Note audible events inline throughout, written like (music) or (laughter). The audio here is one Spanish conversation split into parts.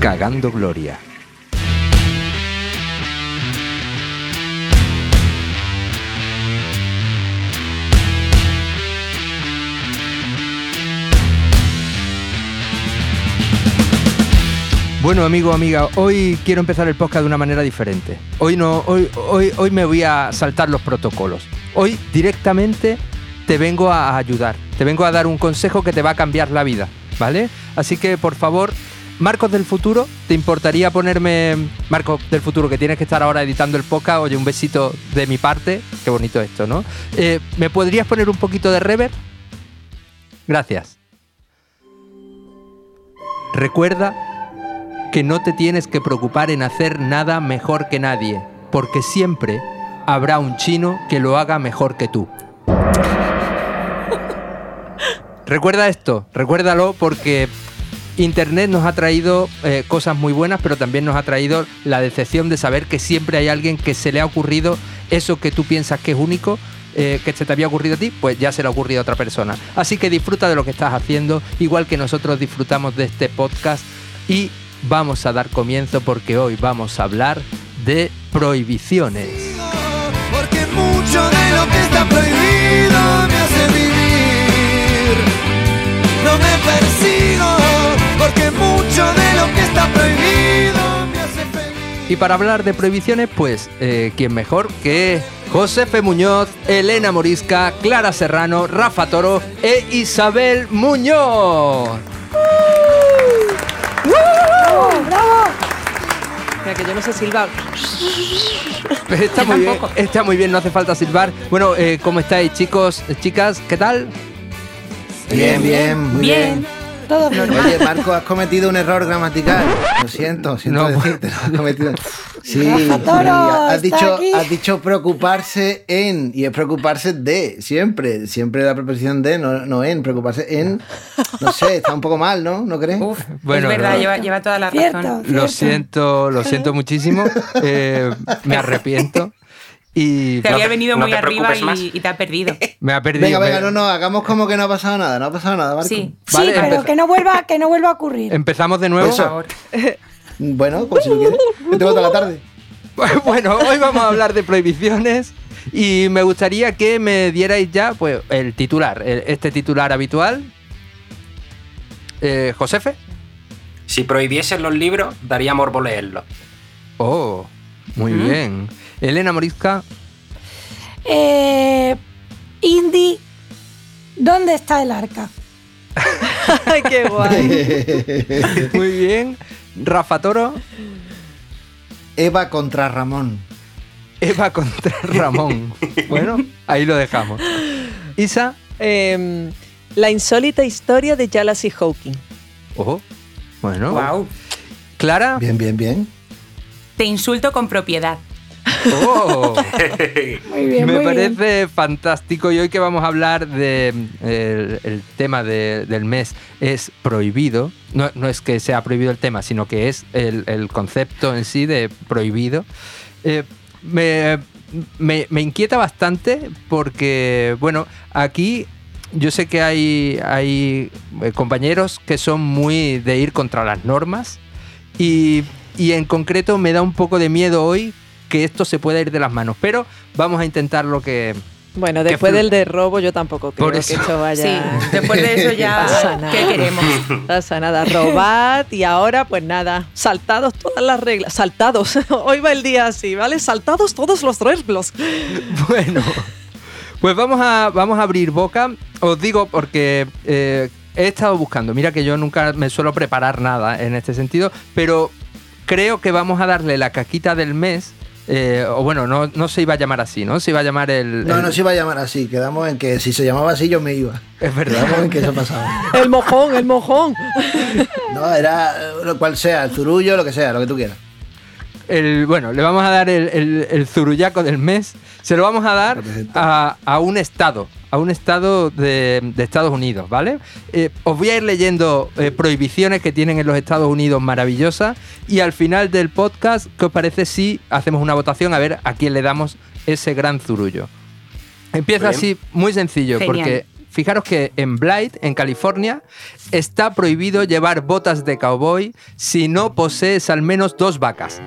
Cagando Gloria. Bueno, amigo, amiga, hoy quiero empezar el podcast de una manera diferente. Hoy no, hoy, hoy, hoy me voy a saltar los protocolos. Hoy directamente te vengo a ayudar, te vengo a dar un consejo que te va a cambiar la vida, ¿vale? Así que por favor, Marcos del futuro, ¿te importaría ponerme Marcos del futuro que tienes que estar ahora editando el podcast? Oye, un besito de mi parte, qué bonito esto, ¿no? Eh, ¿Me podrías poner un poquito de reverb? Gracias. Recuerda que no te tienes que preocupar en hacer nada mejor que nadie, porque siempre habrá un chino que lo haga mejor que tú. Recuerda esto, recuérdalo porque Internet nos ha traído eh, cosas muy buenas, pero también nos ha traído la decepción de saber que siempre hay alguien que se le ha ocurrido eso que tú piensas que es único, eh, que se te había ocurrido a ti, pues ya se le ha ocurrido a otra persona. Así que disfruta de lo que estás haciendo, igual que nosotros disfrutamos de este podcast y vamos a dar comienzo porque hoy vamos a hablar de prohibiciones. Que está prohibido me hace vivir. No me persigo, porque mucho de lo que está prohibido me hace feliz. Y para hablar de prohibiciones, pues, eh, ¿quién mejor que Josefe Muñoz, Elena Morisca, Clara Serrano, Rafa Toro e Isabel Muñoz? Mira, que yo no sé silbar. (laughs) Está muy bien, está muy bien, no hace falta silbar. Bueno, eh, ¿cómo estáis, chicos, chicas? ¿Qué tal? Bien, bien, muy bien. Bien. Todo. Oye, Marco, has cometido un error gramatical. Lo siento, siento No. decirte, lo has cometido. Sí, Rafa Toro, sí, has dicho, aquí. has dicho preocuparse en y es preocuparse de, siempre, siempre la preposición de, no, no en, preocuparse en, no sé, está un poco mal, ¿no? ¿No crees? Uf, Bueno, es verdad, no. lleva, lleva toda la Cierto, razón. Lo siento, lo siento muchísimo. eh, me arrepiento. Y Te había venido no muy arriba y, y te ha perdido. me ha perdido. Venga, venga, me- no, no, hagamos como que no ha pasado nada, no ha pasado nada, Marco. Sí. Vale, sí, pero que no vuelva, que no vuelva a ocurrir. Empezamos de nuevo. Por favor. Bueno, pues si lo quieres, yo tengo toda la tarde. (laughs) Bueno, hoy vamos a hablar de prohibiciones y me gustaría que me dierais ya pues el titular, el- este titular habitual. Eh, Josefe. Si prohibiesen los libros, daría morbo leerlos. Oh, muy bien. Elena Morisca. Eh, Indy, ¿dónde está el arca? (laughs) Qué guay. (laughs) Muy bien. Rafa Toro. Eva contra Ramón. Eva contra (laughs) Ramón. Bueno, ahí lo dejamos. Isa. Em, la insólita historia de Jalassi Hawking. Oh, bueno. Wow. Clara. Bien, bien, bien. Te insulto con propiedad. Oh. (laughs) Muy bien, Me muy parece bien. fantástico y hoy que vamos a hablar de el, el tema de- del mes es prohibido. No, no es que sea prohibido el tema, sino que es el, el concepto en sí de prohibido. Eh, me, me- me inquieta bastante porque, bueno, aquí yo sé que hay, hay eh, compañeros que son muy de ir contra las normas y, y en concreto me da un poco de miedo hoy que esto se pueda ir de las manos, pero vamos a intentar lo que... Bueno, después del de robo yo tampoco creo Por que eso. esto vaya... Sí, después de eso ya, (laughs) pasa nada. ¿qué queremos? No (laughs) pasa nada, robad y ahora pues nada, saltados todas las reglas, saltados, (laughs) hoy va el día así, ¿vale? Saltados todos los reglos. Bueno, pues vamos a, vamos a abrir boca. Os digo porque eh, he estado buscando, mira que yo nunca me suelo preparar nada en este sentido, pero creo que vamos a darle la caquita del mes. Eh, o bueno, no, no se iba a llamar así, ¿no? Se iba a llamar el... No, el- no se iba a llamar así. Quedamos en que si se llamaba así yo me iba. Es verdad. Quedamos en que eso pasaba. (laughs) El mojón, el mojón. No, era lo cual sea, el zurullo, lo que sea, lo que tú quieras. El, bueno, le vamos a dar el, el- el zurullaco del mes. Se lo vamos a dar a, a un estado, a un estado de, de Estados Unidos, ¿vale? Eh, os voy a ir leyendo eh, prohibiciones que tienen en los Estados Unidos maravillosas y al final del podcast, ¿qué os parece si hacemos una votación a ver a quién le damos ese gran zurullo? Empieza así, muy sencillo, Genial. porque fijaros que en Blythe, en California, está prohibido llevar botas de cowboy si no posees al menos dos vacas.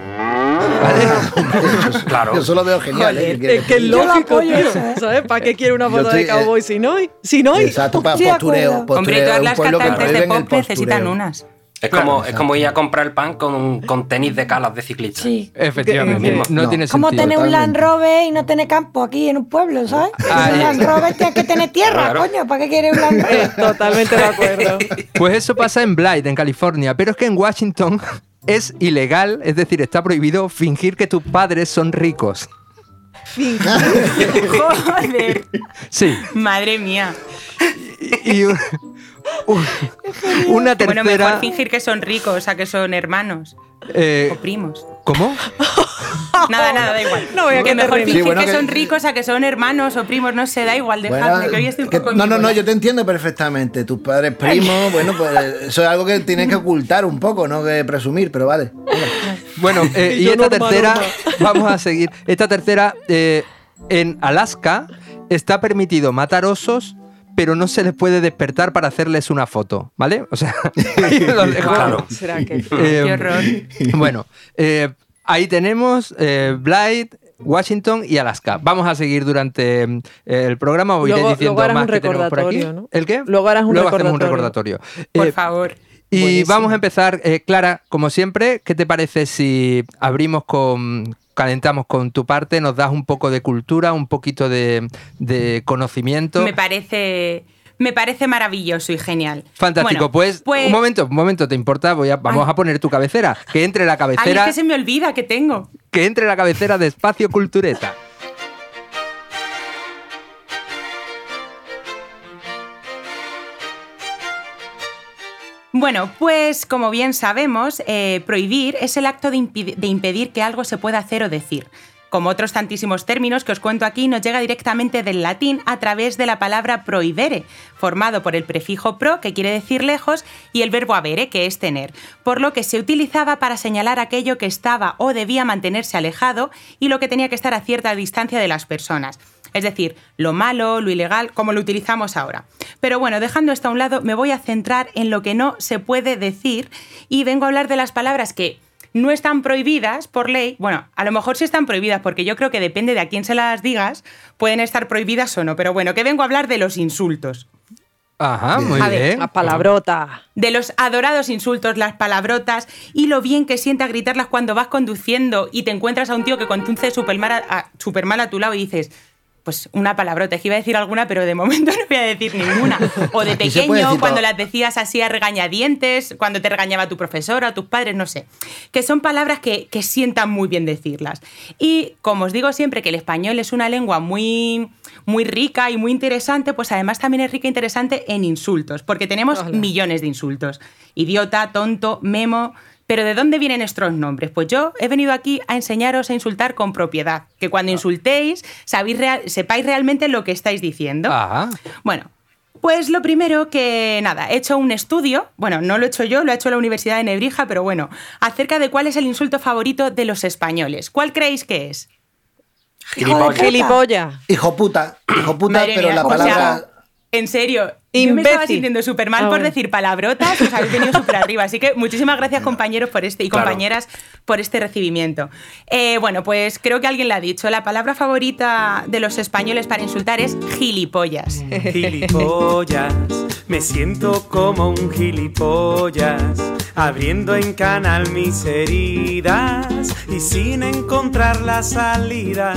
¿Vale? Claro. Yo solo veo genial. ¿eh? Es que es Yo lo lógico, apoyo tío. eso, ¿eh? ¿Sabes? ¿Para qué quiere una boda de eh, cowboy si no hay? Si no hay. Exacto, para postureo. acuerdo. Hombre, postureo, todas un las pueblo que cantantes de pop necesitan postureo. unas. Es como, es como ir a comprar el pan con, con tenis de calas de ciclista. Sí. Efectivamente, Que- no, no. tiene Como tener un Land. Rover y no tener campo aquí en un pueblo, ¿sabes? Ah, un eh. Land Rover tienes que tener tierra, Claro. coño. ¿Para qué quieres un Land Eh, Rover? totalmente de acuerdo. Pues eso pasa en Blythe, en California, pero es que en Washington es ilegal, es decir, está prohibido fingir que tus padres son ricos. (laughs) Joder, Sí. madre mía. Y un- un- una Bueno, mejor fingir que son ricos, o sea, que son hermanos eh, o primos. ¿Cómo? (laughs) (laughs) Nada, nada, da igual. No voy a que mejor fingir Sí, bueno, que, que- son ricos a que son hermanos o primos, no sé, da igual, Bueno, dejadme, que hoy estoy un poco no, no, no, yo te entiendo perfectamente. Tus padres primos, (laughs) bueno, pues eso es algo que tienes que ocultar un poco, no que presumir, pero vale. Bueno, eh, (laughs) Y esta tercera, vamos a seguir. Esta tercera, eh, en Alaska está permitido matar osos, pero no se les puede despertar para hacerles una foto, ¿vale? O sea, ahí lo dejo. Claro. ¿Será que? Eh, Qué horror. Bueno, eh, ahí tenemos eh, Blythe, Washington y Alaska. Vamos a seguir durante eh, el programa. Os iré Luego- diciendo luego harás más un que tenemos por aquí. recordatorio, ¿no? ¿El qué? Luego harás un hacemos un recordatorio. recordatorio. Por Eh, favor. y Buenísimo. vamos a empezar, eh, Clara, como siempre, ¿qué te parece si abrimos con, calentamos con tu parte, nos das un poco de cultura, un poquito de, de conocimiento? Me parece, me parece maravilloso y genial. Fantástico, Bueno, pues, un momento, un momento, ¿te importa? Voy a, vamos Ay. a poner tu cabecera, que entre la Ay, es cabecera, que se me olvida que tengo. que entre la cabecera de Espacio Cultureta. Bueno, pues como bien sabemos, eh, prohibir es el acto de impedir que algo se pueda hacer o decir. Como otros tantísimos términos que os cuento aquí, nos llega directamente del latín a través de la palabra prohibere, formado por el prefijo pro, que quiere decir lejos, y el verbo avere, que es tener, por lo que se utilizaba para señalar aquello que estaba o debía mantenerse alejado y lo que tenía que estar a cierta distancia de las personas. Es decir, lo malo, lo ilegal, como lo utilizamos ahora. Pero bueno, dejando esto a un lado, me voy a centrar en lo que no se puede decir y vengo a hablar de las palabras que no están prohibidas por ley. Bueno, a lo mejor sí están prohibidas porque yo creo que depende de a quién se las digas, pueden estar prohibidas o no. Pero bueno, que vengo a hablar de los insultos. Ajá, muy A ver, bien. La palabrota. De los adorados insultos, las palabrotas y lo bien que sienta gritarlas cuando vas conduciendo y te encuentras a un tío que conduce súper mal, a, súper mal a tu lado y dices, pues una palabrota, es que iba a decir alguna, pero de momento (laughs) no voy a decir ninguna. O de (laughs) pequeño, cuando las decías así a regañadientes, cuando te regañaba tu profesora o tus padres, no sé. Que son palabras que, que sientan muy bien decirlas. Y como os digo siempre que el español es una lengua muy, muy rica y muy interesante, pues además también es rica e interesante en insultos, porque tenemos Hola. millones de insultos. Idiota, tonto, memo. Pero ¿de dónde vienen estos nombres? Pues yo he venido aquí a enseñaros a insultar con propiedad. Que cuando insultéis, sabéis real- sepáis realmente lo que estáis diciendo. Bueno, pues lo primero que nada, he hecho un estudio, bueno, no lo he hecho yo, lo ha hecho la Universidad de Nebrija, pero bueno, acerca de cuál es el insulto favorito de los españoles. ¿Cuál creéis que es? Gilipollas. Hijo puta, hijo puta, Madre pero mía, la o sea, palabra. en serio. Yo me Imbécil. estaba sintiendo súper mal Ah, por bueno. decir palabrotas, os habéis venido súper arriba. Así que muchísimas gracias, compañeros, por este y Claro. compañeras por este recibimiento. Eh, bueno, pues creo que alguien la ha dicho. La palabra favorita de los españoles para insultar es gilipollas. (laughs) Gilipollas, me siento como un gilipollas, abriendo en canal mis heridas y sin encontrar la salida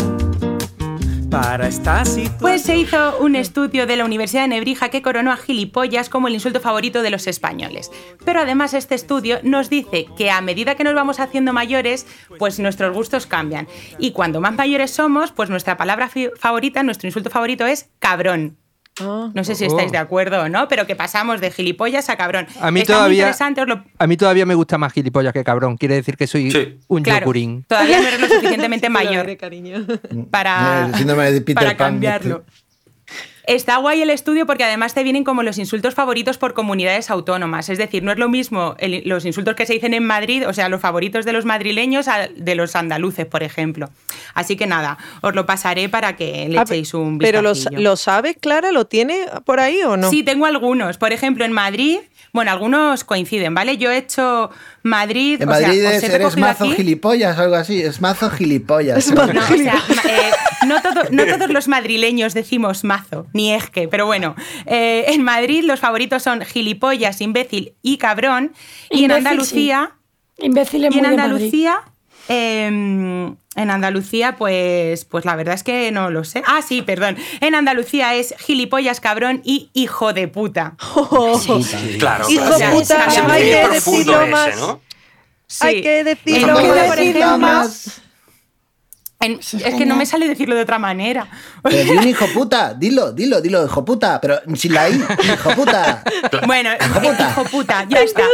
para esta situación. Pues se hizo un estudio de la Universidad de Nebrija que coronó a gilipollas como el insulto favorito de los españoles. Pero además este estudio nos dice que a medida que nos vamos haciendo mayores, pues nuestros gustos cambian. Y cuando más mayores somos, pues nuestra palabra favorita, nuestro insulto favorito es cabrón. Ah. No sé si Oh. estáis de acuerdo o no, pero que pasamos de gilipollas a cabrón. A mí Está todavía- interesante, os lo- A mí todavía me gusta más gilipollas que cabrón. Quiere decir que soy Sí. un Claro, yogurín. todavía no eres lo (laughs) suficientemente mayor. Para, Peter para Pan, cambiarlo. Está guay el estudio porque además te vienen como los insultos favoritos por comunidades autónomas. Es decir, no es lo mismo el- los insultos que se dicen en Madrid, o sea, los favoritos de los madrileños a de los andaluces, por ejemplo. Así que nada, os lo pasaré para que le Ah, echéis un Pero lo, lo sabe, Clara, ¿lo tiene por ahí o no? Sí, tengo algunos. Por ejemplo, en Madrid, bueno, algunos coinciden, ¿vale? Yo he hecho Madrid. En o sea, Madrid os es- he eres mazo aquí- gilipollas o algo así. Es mazo gilipollas. Es mazo No, o sea, eh, no, todo- no todos los madrileños decimos mazo, ni es que, pero bueno. eh, en Madrid los favoritos son gilipollas, imbécil y cabrón. Y en Andalucía. Imbécil es Y en muy de Em, en Andalucía, pues, pues la verdad es que no lo sé. Ah, sí, perdón. En Andalucía es gilipollas, cabrón y hijo de puta. Claro, Hijo de puta, hay que decirlo ese, más. ¿no? Hay que decirlo, Hay que más. En- es que no me sale decirlo de otra manera. Pero di un (laughs) hijo puta, dilo, dilo, dilo, hijo puta, pero sin la I, hijo puta. Bueno, Hijo puta. hijo puta, ya está. (laughs)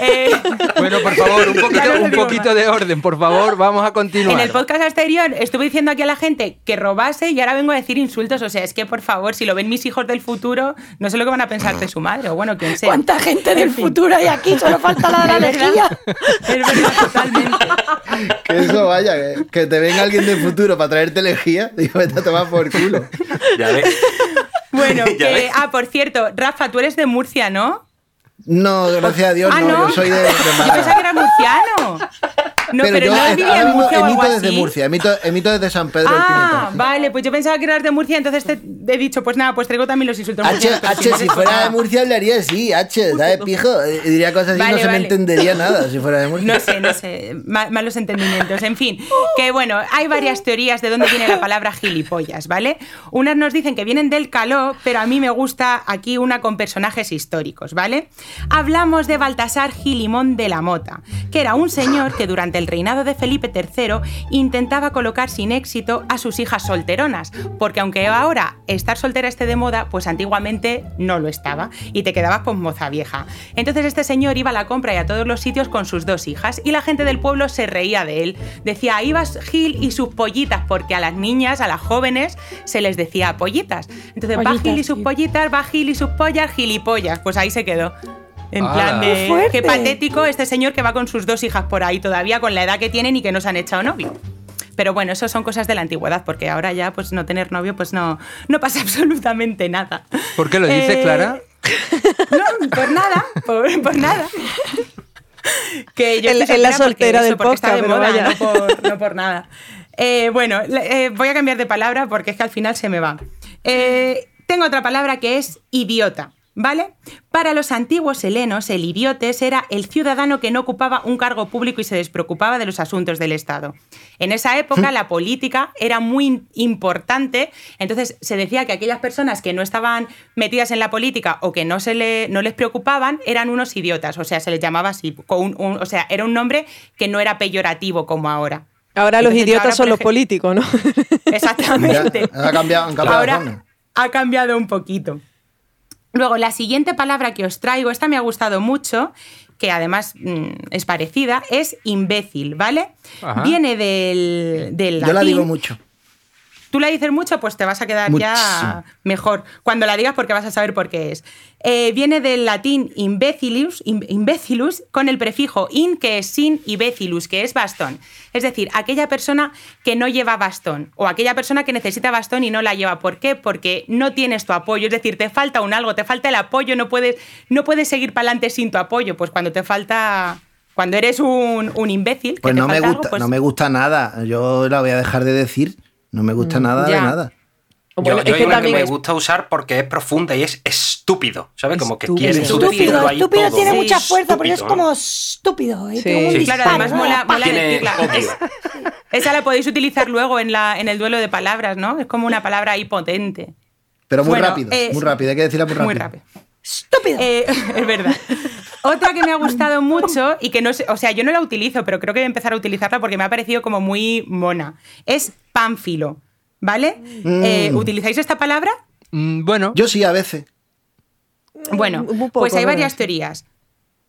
Eh, Bueno, por favor, un (laughs) poquito, no un de orden, por favor, vamos a continuar. En el podcast anterior estuve diciendo aquí a la gente que robase y ahora vengo a decir insultos. O sea, es que por favor, si lo ven mis hijos del futuro, no sé lo que van a pensar de su madre o bueno, quien sea. ¿Cuánta gente del En fin. futuro hay aquí? Solo falta la de la. Es verdad, totalmente. Que eso vaya, que, que te venga alguien del futuro para traerte lejía, (laughs) digo, vete a tomar por culo. Ya ves. Bueno, (laughs) Ya que- ves. ah, por cierto, Rafa, tú eres de Murcia, ¿no? No, gracias a Dios, ah, no, no. yo soy de, de Yo pensaba que eras murciano. No, pero, yo no vivía ahora en Murcia o algo emito desde así. Murcia, emito, emito desde San Pedro Ah, Pinatar. vale, pues yo pensaba que eras de Murcia, entonces te he dicho, pues nada, pues traigo también los insultos H, si fuera de. Murcia hablaría así, H, ¿sabes, pijo? Eh, Diría cosas así, Vale, no se vale. me entendería nada si fuera de (laughs) Murcia. No sé, no sé, ma- malos entendimientos. En fin, que bueno, hay varias teorías de dónde viene la palabra gilipollas, ¿vale? Unas nos dicen que vienen del caló, pero a mí me gusta aquí una con personajes históricos, ¿vale? Hablamos de Baltasar Gilimón de la Mota, que era un señor que durante el reinado de Felipe III intentaba colocar sin éxito a sus hijas solteronas, porque aunque ahora estar soltera esté de moda, pues antiguamente no lo estaba y te quedabas con moza vieja. Entonces este señor iba a la compra y a todos los sitios con sus dos hijas y la gente del pueblo se reía de él. Decía, ahí va Gil y sus pollitas, porque a las niñas, a las jóvenes, se les decía pollitas. Entonces va Pollitas, Gil y sus pollitas, va Gil y sus pollas, gilipollas. Pues ahí se quedó. En plan ¡Qué de qué patético este señor que va con sus dos hijas por ahí todavía con la edad que tienen y que no se han echado novio. Pero bueno, eso son cosas de la antigüedad, porque ahora ya pues no tener novio pues no, no pasa (laughs) absolutamente nada. ¿Por qué lo dice Eh, Clara? No, por nada, por, por nada. Que yo Es la- estoy es la porque soltera del está de podcast, pero moda, vaya. no por, no por nada. Eh, bueno, eh, voy a cambiar de palabra porque es que al final se me va. Eh, tengo otra palabra que es idiota. ¿Vale? Para los antiguos helenos, el idiotes era el ciudadano que no ocupaba un cargo público y se despreocupaba de los asuntos del Estado. En esa época la política era muy in- importante, entonces se decía que aquellas personas que no estaban metidas en la política o que no, se le, no les preocupaban eran unos idiotas, o sea, se les llamaba así, con un- un- o sea, era un nombre que no era peyorativo como ahora. Ahora los Entonces, idiotas ahora, son los políticos, ¿no? (laughs) Exactamente. Ya, ha cambiado, han cambiado Ahora ha cambiado un poquito. Luego, la siguiente palabra que os traigo, esta me ha gustado mucho, que además mm, es parecida, es imbécil, ¿vale? Ajá. Viene del, del Yo la latín. digo mucho. Tú la dices mucho, pues te vas a quedar ya mejor cuando la digas porque vas a saber por qué es. Eh, viene del latín imbecilus, im- imbecilus, con el prefijo in, que es sin, y becilus, que es bastón. Es decir, aquella persona que no lleva bastón o aquella persona que necesita bastón y no la lleva. ¿Por qué? Porque no tienes tu apoyo. Es decir, te falta un algo, te falta el apoyo, no puedes, no puedes seguir para adelante sin tu apoyo. Pues cuando te falta... Cuando eres un, un imbécil, que Pues no me gusta, algo, pues- no me gusta nada. Yo la voy a dejar de decir. No me gusta nada ya. de nada. Bueno, yo es yo que hay una también que me es- gusta usar porque es profunda y es estúpido, ¿sabes? Como que Estúpido. quiere Estúpido, Estúpido todo, tiene mucha fuerza porque es estúpido, como estúpido. Sí. tiene un Sí, Claro, además ¿no? mola, mola decirla. esa la podéis utilizar luego en, la, en el duelo de palabras, ¿no? Es como una palabra ahí potente. Pero muy Bueno, rápido, eh, muy rápido. Hay que decirla muy rápido. Muy rápido. Estúpido. Eh, (laughs) es verdad. Otra que me ha gustado (laughs) mucho y que no sé, o sea, yo no la utilizo, pero creo que voy a empezar a utilizarla porque me ha parecido como muy mona. Es pánfilo, ¿vale? Eh, ¿Utilizáis esta palabra? Mm, bueno, Yo sí, a veces. Bueno, poco, pues hay varias sí. teorías.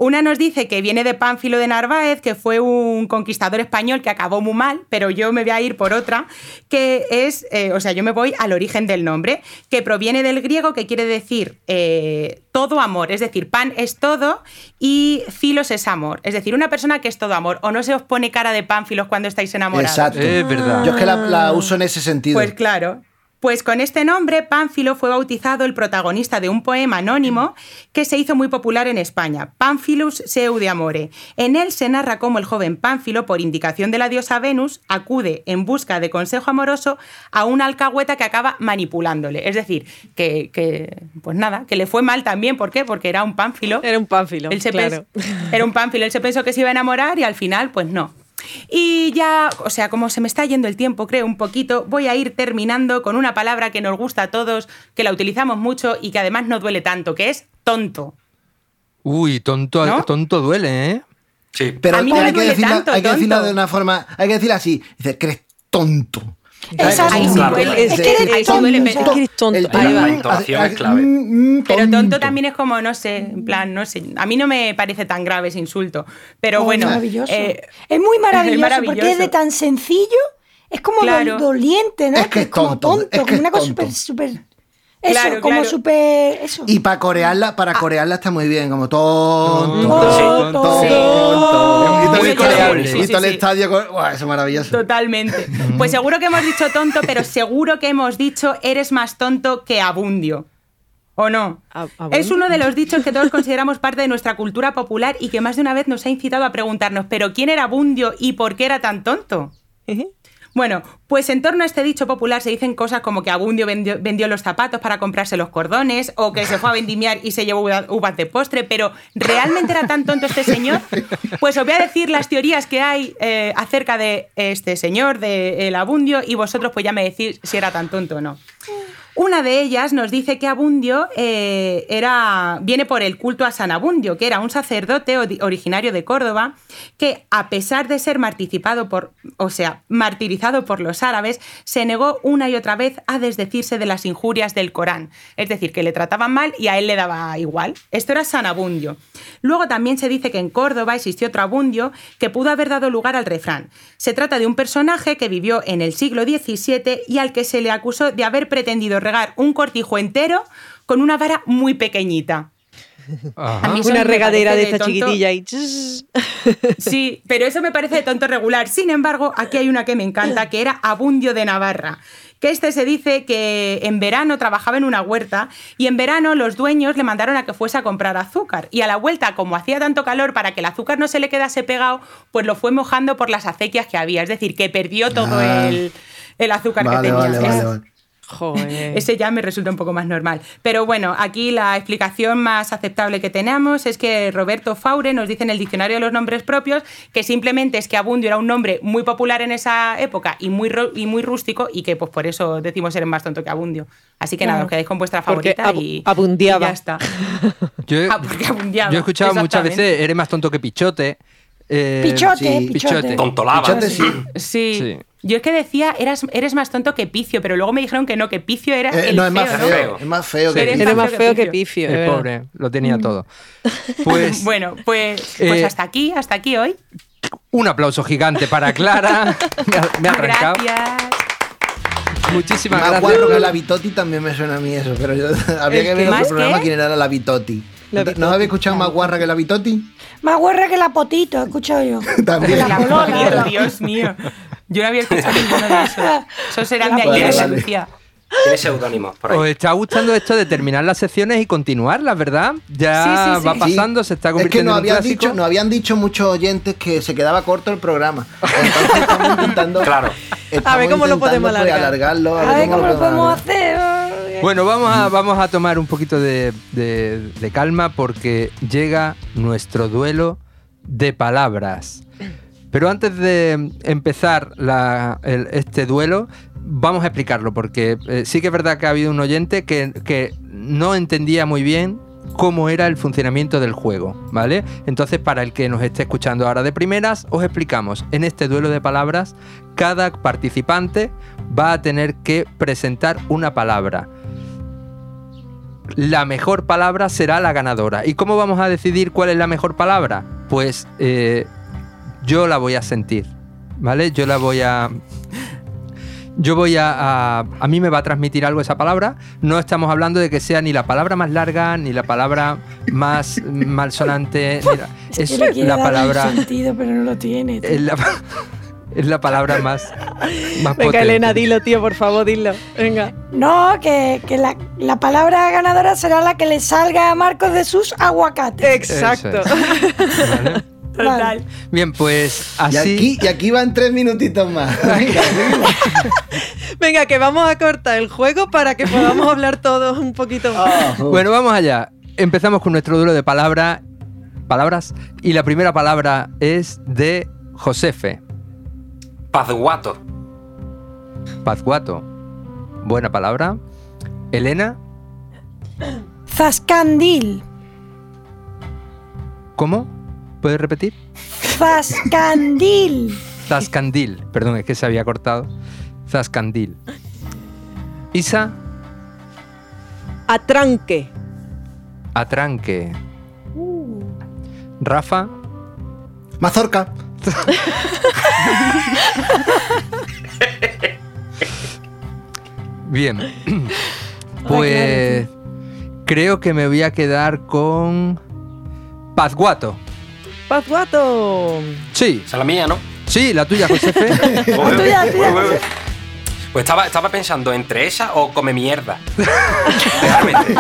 Una nos dice que viene de Pánfilo de Narváez, que fue un conquistador español que acabó muy mal, pero yo me voy a ir por otra, que es, eh, o sea, yo me voy al origen del nombre, que proviene del griego, que quiere decir eh, todo amor, es decir, pan es todo y filos es amor, es decir, una persona que es todo amor, o no se os pone cara de Pánfilos cuando estáis enamorados. Exacto. Es verdad. Yo es que la, la uso en ese sentido. Pues claro. Pues con este nombre, Pánfilo fue bautizado el protagonista de un poema anónimo que se hizo muy popular en España, Pánfilus seu de amore. En él se narra cómo el joven Pánfilo, por indicación de la diosa Venus, acude en busca de consejo amoroso a una alcahueta que acaba manipulándole. Es decir, que, que, pues nada, que le fue mal también. ¿Por qué? Porque era un Pánfilo. Era un pánfilo. Él se claro. era un Pánfilo, él se pensó que se iba a enamorar y al final, pues no. Y ya, o sea, como se me está yendo el tiempo, creo un poquito, voy a ir terminando con una palabra que nos gusta a todos, que la utilizamos mucho y que además no duele tanto, que es tonto. Uy, tonto, ¿No? tonto duele, ¿eh? Sí. Pero A mí no hay, me que duele decirla, tanto, hay que decirla de una forma. Hay que decirla así. Dice que eres tonto. Exacto. Ahí sí duele. Es que eres tonto. pero- Es que eres tonto. Ahí tema- va. La entonación es clave. Mm, mm, Pero tonto también es como, no sé, en plan, no sé. A mí no me parece tan grave ese insulto. Pero Oh, bueno. maravilloso. eh, es muy maravilloso, porque es de tan sencillo, es como Claro. dol- doliente, ¿no? Es que es como tonto, tonto, es que es una cosa tonto. súper, súper. Eso, Claro, como claro. súper. Eso. Y para corearla, para corearla está muy bien, como tonto. Tonto, tonto, Sí. Muy coreable, sí, el estadio con. Buah, eso es maravilloso. Totalmente. Pues seguro que hemos dicho tonto, pero seguro que hemos dicho eres más tonto que abundio. ¿O no? Es uno de los dichos que todos consideramos parte de nuestra cultura popular y que más de una vez nos ha incitado a preguntarnos, ¿pero quién era Abundio y por qué era tan tonto? Bueno, pues en torno a este dicho popular se dicen cosas como que Abundio vendió, los zapatos para comprarse los cordones o que se fue a vendimiar y se llevó uva- uvas de postre, pero ¿realmente era tan tonto este señor? Pues os voy a decir las teorías que hay eh, acerca de este señor, de el Abundio, y vosotros pues ya me decís si era tan tonto o no. Una de ellas nos dice que Abundio eh, era, viene por el culto a San Abundio, que era un sacerdote originario de Córdoba, que a pesar de ser martirizado por, o sea, martirizado por los árabes, se negó una y otra vez a desdecirse de las injurias del Corán. Es decir, que le trataban mal y a él le daba igual. Esto era San Abundio. Luego también se dice que en Córdoba existió otro Abundio que pudo haber dado lugar al refrán. Se trata de un personaje que vivió en el siglo XVII y al que se le acusó de haber pretendido regar un cortijo entero con una vara muy pequeñita. A mí Una regadera de esta tonto. chiquitilla y... (laughs) Sí, pero eso me parece de tonto regular. Sin embargo, aquí hay una que me encanta, que era Abundio de Navarra. Que este se dice que en verano trabajaba en una huerta y en verano los dueños le mandaron a que fuese a comprar azúcar. Y a la vuelta, como hacía tanto calor, para que el azúcar no se le quedase pegado, pues lo fue mojando por las acequias que había. Es decir, que perdió todo Ah. el, el azúcar que Vale, tenía. vale, Es- vale, vale. Joder. ese ya me resulta un poco más normal. Pero bueno, aquí la explicación más aceptable que tenemos es que Roberto Faure nos dice en el diccionario de los nombres propios que simplemente es que Abundio era un nombre muy popular en esa época y muy, y muy rústico y que pues por eso decimos eres más tonto que Abundio. Así que nada, os quedáis con vuestra favorita y, abundiaba. y ya está. (laughs) Yo, he- Ah, porque abundiaba, yo he escuchado muchas veces, eres más tonto que pichote. eh, Pichote, sí. pichote. Pichote. Tontolaba. Pichote sí. Sí. Sí. Yo es que decía, eras, eres más tonto que Picio, pero luego me dijeron que no, que Picio era Eh, el no, es más feo. Es más feo que Picio. Era más feo que que pifio. el pobre, lo tenía todo. (laughs) Pues Bueno, pues, pues Eh, hasta aquí, hasta aquí hoy. un aplauso gigante para Clara. (laughs) me ha, me ha arrancado. Gracias. Muchísimas Más gracias. que la Bitoti también me suena a mí eso, pero yo, (laughs) habría ¿El que ver otro programa quién era la Bitoti. La ¿No habéis escuchado más guarra que la Bitoti? Más guarra que la potito, he escuchado yo. También. La La polola, Dios, la- Dios mío. Yo no había escuchado ninguno de esos. Esos serán de Vale, ayer, vale. Lucía. Tiene seudónimos por Os ahí. está gustando esto de terminar las secciones y continuarlas, ¿verdad? Ya Sí, sí, sí. va Sí. pasando, se está Es que convirtiendo nos en un habían, dicho, nos habían dicho muchos oyentes que se quedaba corto el programa. (laughs) Entonces estamos intentando. Claro. estamos A ver cómo lo podemos pues, alargar. alargarlo. A ver cómo lo podemos hacer. Bueno, vamos a, vamos a tomar un poquito de, de- de calma porque llega nuestro duelo de palabras. Pero antes de empezar este duelo, vamos a explicarlo porque eh, sí que es verdad que ha habido un oyente que, que no entendía muy bien cómo era el funcionamiento del juego, ¿vale? Entonces, para el que nos esté escuchando ahora de primeras, os explicamos. En este duelo de palabras, cada participante va a tener que presentar una palabra. la mejor palabra será la ganadora. ¿Y cómo vamos a decidir cuál es la mejor palabra? Pues eh, yo la voy a sentir, ¿vale? Yo la voy a... Yo voy a, a... A mí me va a transmitir algo esa palabra. No estamos hablando de que sea ni la palabra más larga, ni la palabra más (laughs) malsonante. ni la- Es, que quiere la palabra... sentido, pero no lo tiene. Es la, es la palabra más, más Venga, potente. Elena, dilo, tío, por favor, dilo. Venga. No, que, que la, la palabra ganadora será la que le salga a Marcos de sus aguacates. Exacto. (laughs) Vale. Bien, pues Y así... aquí, y aquí van tres minutitos más. (laughs) Venga, que vamos a cortar el juego para que podamos (laughs) hablar todos un poquito más. Ah. Bueno, vamos allá. Empezamos con nuestro duelo de palabra, palabras. Y la primera palabra es de Josefe, Pazguato. Pazguato. Buena palabra. Elena, Zascandil. ¿cómo? ¿Puedes repetir? Zascandil. Zascandil. Perdón, es que se había cortado. Zascandil. Isa, Atranque. atranque. Rafa, Mazorca. (laughs) Bien. Pues creo que me voy a quedar con Pazguato. Pazguato. Sí, Esa es la mía, ¿no? sí, la tuya, Josefe. (laughs) La tuya, la tuya. Pues estaba, estaba pensando entre esa o come mierda. (laughs) Realmente.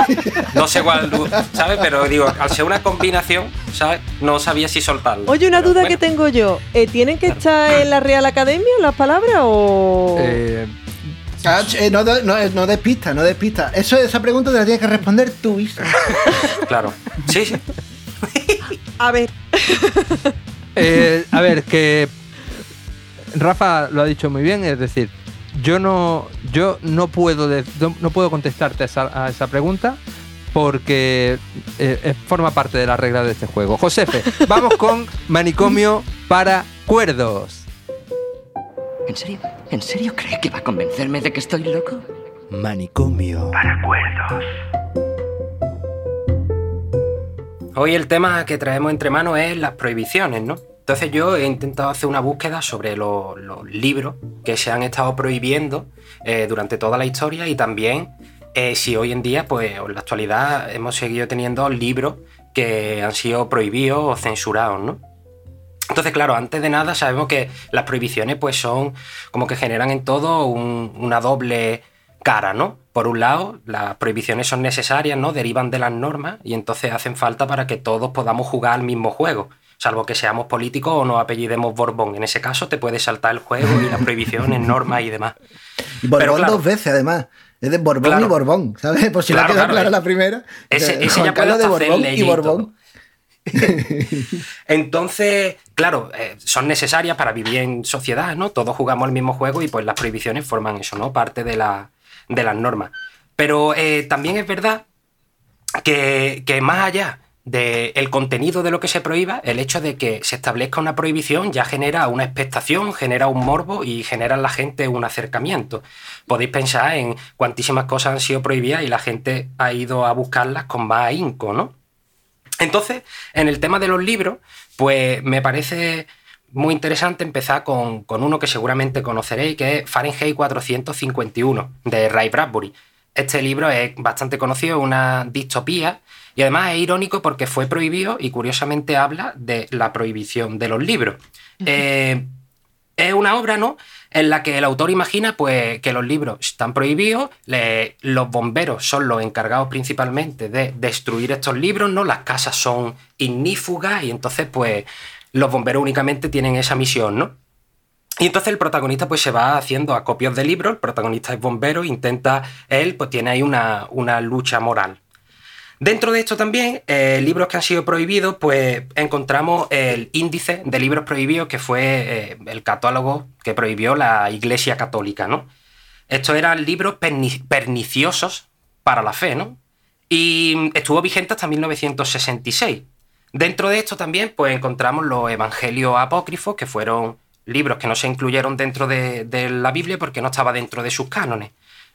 No sé cuál, ¿sabes? Pero digo, al ser una combinación, ¿sabes? No sabía si soltarla. Oye, una Pero duda bueno. que tengo yo. Eh, ¿Tienen que estar en la Real Academia las palabras o...? Eh, Ah, eh, no, no, no despista, no despista. Eso, esa pregunta te la tienes que responder tú, Isa. Claro. Sí, sí. (laughs) A ver. (laughs) eh, a ver, que Rafa lo ha dicho muy bien, es decir, yo no, yo no puedo, de- no, no puedo contestarte a esa, a esa pregunta porque eh, eh, forma parte de la regla de este juego. Josefe, (laughs) vamos con manicomio para cuerdos. ¿En serio? ¿En serio cree que va a convencerme de que estoy loco? Manicomio. Hoy el tema que traemos entre manos es las prohibiciones, ¿no? Entonces yo he intentado hacer una búsqueda sobre lo- los libros que se han estado prohibiendo eh, durante toda la historia y también eh, si hoy en día, pues en la actualidad, hemos seguido teniendo libros que han sido prohibidos o censurados, ¿no? Entonces, claro, antes de nada sabemos que las prohibiciones pues son como que generan en todo un- una doble cara, ¿no? Por un lado, las prohibiciones son necesarias, ¿no? Derivan de las normas y entonces hacen falta para que todos podamos jugar al mismo juego. Salvo que seamos políticos o nos apellidemos Borbón. En ese caso te puedes saltar el juego y las prohibiciones, normas y demás. Y Borbón Pero claro. dos veces, además. Es de Borbón Claro. y Borbón, ¿sabes? Por si Claro, quedado claro, clara eh. la primera. Ese- ese Juan ya puede de Borbón y Borbón. Entonces, claro, eh, son necesarias para vivir en sociedad, ¿no? Todos jugamos el mismo juego y pues las prohibiciones forman eso, ¿no? Parte de, la- de las normas. Pero eh, también es verdad que, que más allá del contenido de lo que se prohíba, el hecho de que se establezca una prohibición ya genera una expectación, genera un morbo y genera en la gente un acercamiento. Podéis pensar en cuantísimas cosas han sido prohibidas y la gente ha ido a buscarlas con más ahínco, ¿no? Entonces, en el tema de los libros, pues me parece muy interesante empezar con, con uno que seguramente conoceréis, que es Fahrenheit 451, de Ray Bradbury. Este libro es bastante conocido, es una distopía, y además es irónico porque fue prohibido y curiosamente habla de la prohibición de los libros. Eh, es una obra, ¿no? En la que el autor imagina pues, que los libros están prohibidos, le- los bomberos son los encargados principalmente de destruir estos libros, ¿no? Las casas son ignífugas y entonces, pues, los bomberos únicamente tienen esa misión, ¿no? Y entonces el protagonista pues se va haciendo acopios de libros, el protagonista es bombero, intenta, él pues tiene ahí una, una lucha moral. Dentro de esto también, eh, libros que han sido prohibidos, pues encontramos el índice de libros prohibidos que fue eh, el catálogo que prohibió la Iglesia Católica, ¿no? Estos eran libros perni- perniciosos para la fe, ¿no? Y estuvo vigente hasta 1966. Dentro de esto también, pues encontramos los evangelios apócrifos, que fueron libros que no se incluyeron dentro de, la Biblia porque no estaba dentro de sus cánones.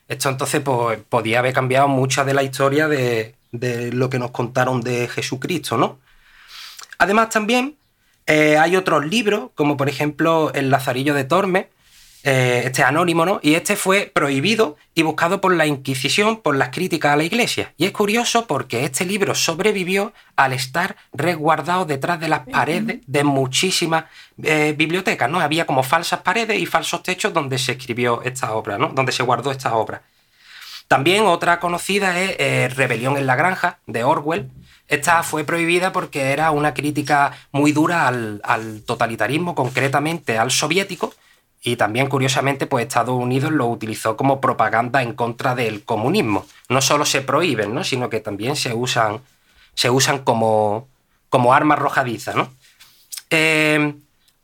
Esto entonces pues, podía haber cambiado mucha de la historia de, de lo que nos contaron de Jesucristo, ¿no? Además también eh, hay otros libros, como por ejemplo El Lazarillo de Tormes, eh, este es anónimo, ¿no? Y este fue prohibido y buscado por la Inquisición por las críticas a la Iglesia. Y es curioso porque este libro sobrevivió al estar resguardado detrás de las paredes de muchísimas eh, bibliotecas, ¿no? Había como falsas paredes y falsos techos donde se escribió esta obra, ¿no? Donde se guardó esta obra. También otra conocida es eh, Rebelión en la Granja, de Orwell. Esta fue prohibida porque era una crítica muy dura al, al totalitarismo, concretamente al soviético, y también, curiosamente, pues Estados Unidos lo utilizó como propaganda en contra del comunismo. No solo se prohíben, ¿no? sino que también se usan, se usan como, como arma arrojadiza. ¿no? Eh,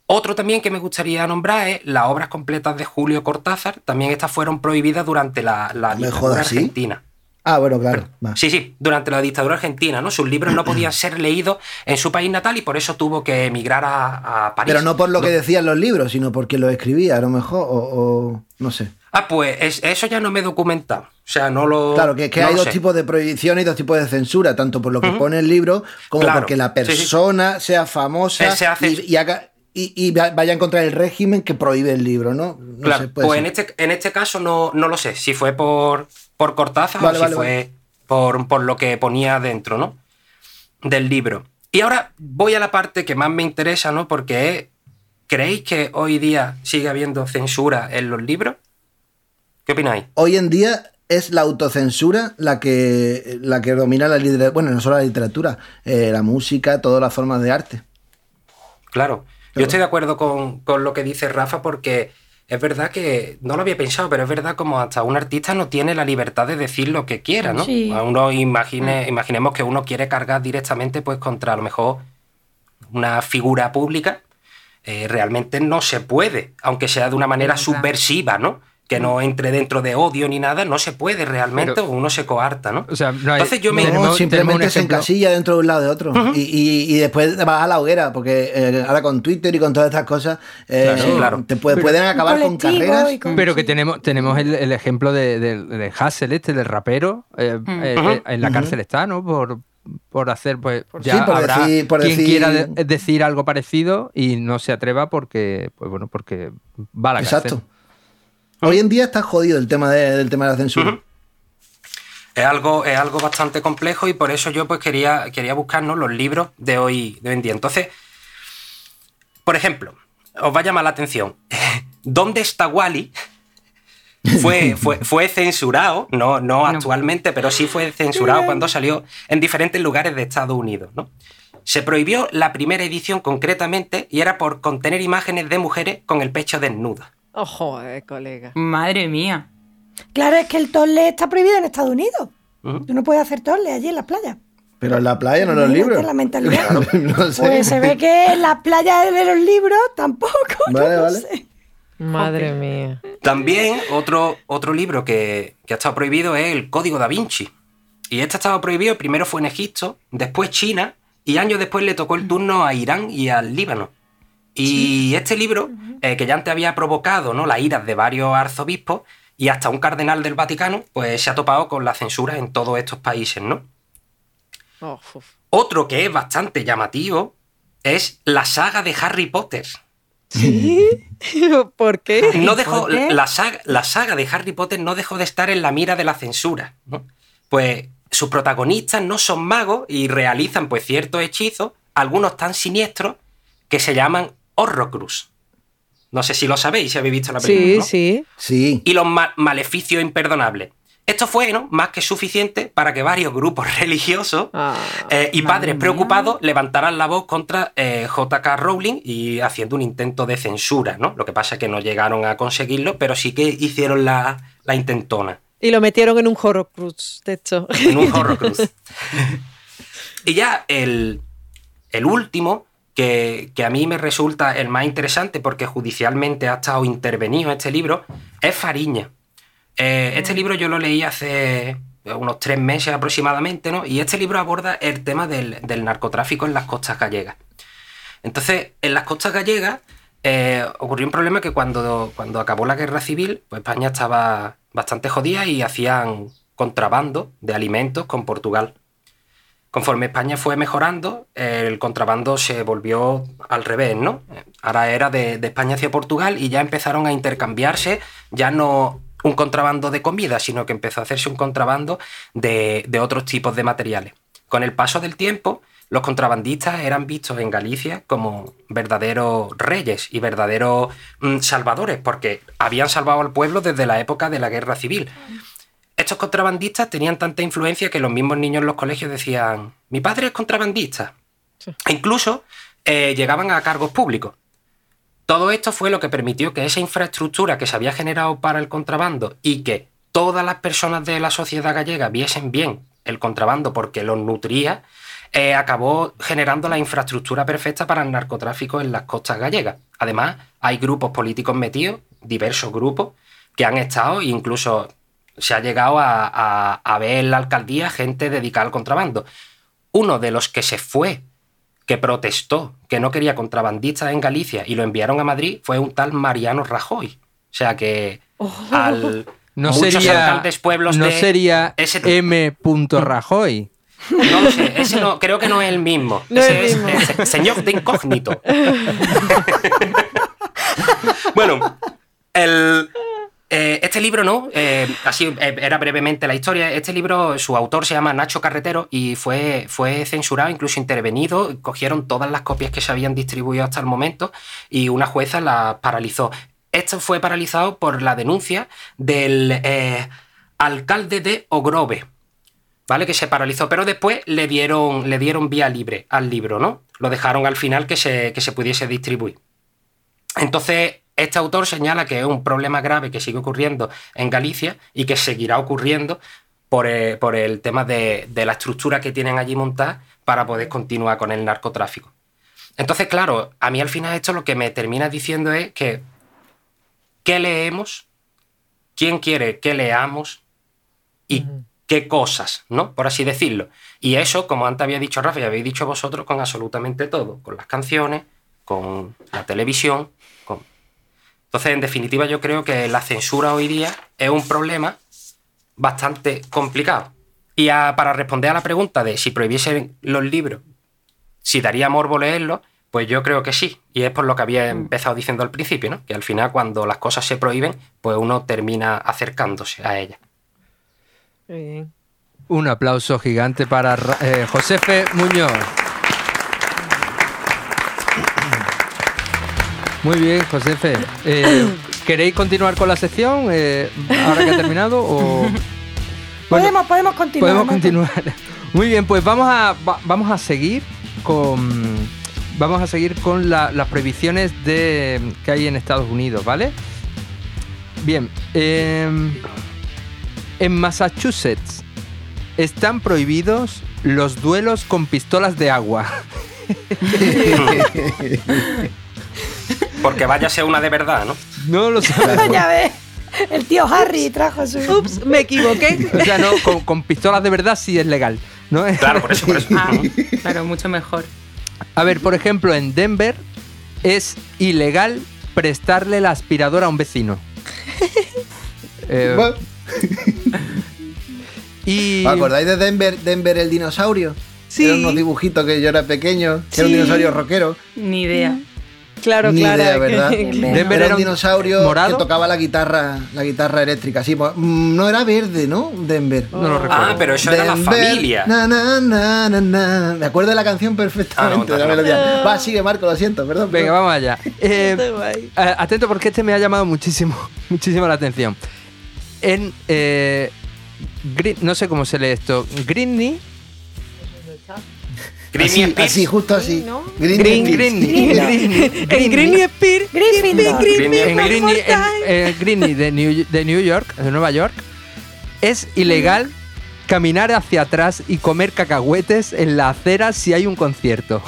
otro también que me gustaría nombrar es las obras completas de Julio Cortázar. También estas fueron prohibidas durante la, la ¿Me dictadura jodas, sí? Ah, bueno, claro. Sí, sí, durante la dictadura argentina, ¿no? Sus libros no podían ser leídos en su país natal y por eso tuvo que emigrar a, a París. Pero no por lo que decían los libros, sino porque lo escribía, a lo mejor, o, o no sé. Ah, pues es- eso ya no me he documentado. O sea, no lo. Claro, que, que no hay dos sé. tipos de prohibición y dos tipos de censura, tanto por lo que pone el libro como Claro, porque la sí, sí. persona sea famosa Eh, se hace- y, y haga- y- y va- vaya en contra del régimen que prohíbe el libro, ¿no? No Claro, sé, pues en este, en este caso no, no lo sé. Si fue por, por Cortázar Vale, o vale, si fue vale. por, por lo que ponía dentro, ¿no? Del libro. Y ahora voy a la parte que más me interesa, ¿no? Porque es, ¿creéis que hoy día sigue habiendo censura en los libros? ¿Qué opináis? Hoy en día es la autocensura la que, la que domina la literatura, bueno, no solo la literatura, eh, la música, todas las formas de arte. Claro. Yo estoy de acuerdo con, con lo que dice Rafa porque es verdad que, no lo había pensado, pero es verdad como hasta un artista no tiene la libertad de decir lo que quiera, ¿no? Sí. Uno imagine, imaginemos que uno quiere cargar directamente pues contra a lo mejor una figura pública, eh, realmente no se puede, aunque sea de una manera subversiva, ¿no? Que no entre dentro de odio ni nada, no se puede realmente, Pero- o uno se coarta, ¿no? O sea, no hay- Entonces yo me... No, simplemente se encasilla dentro de un lado de otro. y, y- y después te vas a la hoguera, porque eh, ahora con Twitter y con todas estas cosas, eh, Claro, claro. te puede- Pero- pueden acabar con carreras. y con- Pero que tenemos, tenemos el, el ejemplo de, de, de Hassel, este, del rapero. eh, eh, eh, en la cárcel está, ¿no? Por, por hacer, pues, ya Sí, por habrá decir- por quien decir- quiera de- decir algo parecido y no se atreva porque, pues bueno, porque va a la Exacto. cárcel. Hoy en día está jodido el tema de- del tema de la censura. Es algo, es algo bastante complejo y por eso yo pues quería, quería buscar ¿no? los libros de hoy, de hoy en día. Entonces, por ejemplo, os va a llamar la atención. (laughs) ¿Dónde está Wally? Fue, fue, fue censurado, no, no actualmente, pero sí fue censurado cuando salió en diferentes lugares de Estados Unidos. ¿no? Se prohibió la primera edición concretamente y era por contener imágenes de mujeres con el pecho desnudo. Ojo, eh, colega. Madre mía. Claro, es que el torle está prohibido en Estados Unidos. Tú no puedes hacer torle allí en las playas. Pero en la playa, no en los libros. la mentalidad. (laughs) no sé. Pues se ve que en las playas de los libros tampoco. Vale, no vale. sé. Madre mía. También otro, otro libro que, que ha estado prohibido es el Código da Vinci. Y este ha estado prohibido, primero fue en Egipto, después China, y años después le tocó el turno a Irán y al Líbano. Y este libro, eh, que ya antes había provocado ¿no? las iras de varios arzobispos y hasta un cardenal del Vaticano, pues se ha topado con la censura en todos estos países, ¿no? Oh. Otro que es bastante llamativo es la saga de Harry Potter. (laughs) ¿Por qué? no dejó la saga, la saga de Harry Potter no dejó de estar en la mira de la censura ¿no? pues sus protagonistas no son magos y realizan pues ciertos hechizos algunos tan siniestros que se llaman Horrocrux no sé si lo sabéis si habéis visto la película Sí, ¿no? sí. Sí. y los ma- maleficios imperdonables esto fue ¿no? más que suficiente para que varios grupos (laughs) religiosos Ah, eh, y padres mía. preocupados levantaran la voz contra eh, J.K. Rowling y haciendo un intento de censura, ¿no? Lo que pasa es que no llegaron a conseguirlo, pero sí que hicieron la, la intentona Y lo metieron en un Horrocrux, de hecho. en un (laughs) Horrocrux. y ya el, el último, que, que a mí me resulta el más interesante porque judicialmente ha estado intervenido este libro, es Fariña. Eh, este libro yo lo leí hace unos tres meses aproximadamente, ¿no? Y este libro aborda el tema del, del narcotráfico en las costas gallegas. Entonces, en las costas gallegas eh, ocurrió un problema que cuando, cuando acabó la guerra civil, pues España estaba, bastante jodidas y hacían contrabando de alimentos con Portugal. Conforme España fue mejorando, el contrabando se volvió al revés, ¿no? Ahora era de, España hacia Portugal y ya empezaron a intercambiarse, ya no un contrabando de comida, sino que empezó a hacerse un contrabando de, de otros tipos de materiales. Con el paso del tiempo, los contrabandistas eran vistos en Galicia como verdaderos reyes y verdaderos mm, salvadores, porque habían salvado al pueblo desde la época de la guerra civil. Estos contrabandistas tenían tanta influencia que los mismos niños en los colegios decían, mi padre es contrabandista. E incluso eh, llegaban a cargos públicos. Todo esto fue lo que permitió que esa infraestructura que se había generado para el contrabando y que todas las personas de la sociedad gallega viesen bien el contrabando porque los nutría, eh, acabó generando la infraestructura perfecta para el narcotráfico en las costas gallegas. Además, hay grupos políticos metidos, diversos grupos, que han estado e incluso se ha llegado a, a- a ver en la alcaldía gente dedicada al contrabando. Uno de los que se fue, que protestó, que no quería contrabandistas en Galicia y lo enviaron a Madrid, fue un tal Mariano Rajoy. O sea que al No muchos sería, alcaldes pueblos no de sería ese- M. Rajoy. no lo sé, ese no, creo que no es el mismo. No es Ese el mismo. ese- señor de incógnito. (laughs) bueno, el, eh, este libro, ¿no? Eh, así eh, era brevemente la historia. Este libro, su autor se llama Nacho Carretero y fue, fue censurado, incluso intervenido. Cogieron todas las copias que se habían distribuido hasta el momento y una jueza la paralizó. Esto fue paralizado por la denuncia del alcalde de Ogrove. ¿vale? Que se paralizó, pero después le dieron, le dieron vía libre al libro, ¿no? Lo dejaron al final que se, que se pudiese distribuir. Entonces, este autor señala que es un problema grave que sigue ocurriendo en Galicia y que seguirá ocurriendo por el, por el tema de, de la estructura que tienen allí montada para poder continuar con el narcotráfico. Entonces, claro, a mí al final esto lo que me termina diciendo es que ¿qué leemos? ¿Quién quiere que leamos? ¿Y qué cosas? ¿No? Por así decirlo. Y eso, como antes había dicho Rafa y habéis dicho vosotros, con absolutamente todo. Con las canciones, con la televisión. Entonces, en definitiva, yo creo que la censura hoy día es un problema bastante complicado. Y a- para responder a la pregunta de si prohibiesen los libros, si daría morbo leerlos, pues yo creo que sí. Y es por lo que había empezado diciendo al principio, ¿no? Que al final, cuando las cosas se prohíben, pues uno termina acercándose a ellas. Muy bien. Un aplauso gigante para Ra- eh, Josefe Muñoz. Muy bien, Josefe. Eh, (clears throat) ¿Queréis continuar con la sección eh, ahora que ha terminado? O... (laughs) Bueno, podemos, podemos continuar. Podemos continuar. (laughs) Muy bien, pues vamos a, va- vamos a seguir con. Vamos a seguir con la- las prohibiciones de, que hay en Estados Unidos, ¿vale? Bien. em, en Massachusetts están prohibidos los duelos con pistolas de agua. (laughs) Porque vaya a ser una de verdad, ¿no? No lo sabemos. (laughs) ya ves. El tío Harry trajo su. Ups, me equivoqué. (laughs) O sea, no, con, con pistolas de verdad sí es legal. ¿no? Claro, por eso, por eso. Ah, claro, mucho mejor. A ver, por ejemplo, en Denver es ilegal prestarle la aspiradora a un vecino. (laughs) Eh, y ¿Os acordáis de Denver, Denver el dinosaurio? Sí. Eran unos dibujitos que yo era pequeño, que era un Sí. dinosaurio rockero. Ni idea. Claro, Ni claro. idea, ¿verdad? (laughs) que- Denver era era un dinosaurio morado. que tocaba la guitarra, la guitarra eléctrica. Sí, pues, mm, no era verde, ¿no? Denver. no lo recuerdo. Ah, pero eso era la familia. na, na, na, na, na. Me acuerdo de la canción perfectamente. Ah, no. Va, sigue, Marco, lo siento, perdón. Venga, vamos allá. (laughs) Eh, atento porque este me ha llamado muchísimo, (laughs) muchísimo la atención. En eh, no sé cómo se lee esto. Greeny. Así, Spears. así, justo así. ¿no? Green Green, Spears. Greeny. Greeny. En Greeny Spear. Gryffindor. Greeny en one Greeny, more en- time. en Greeny de, New, de New York, de Nueva York, es ilegal caminar hacia atrás y comer cacahuetes en la acera si hay un concierto.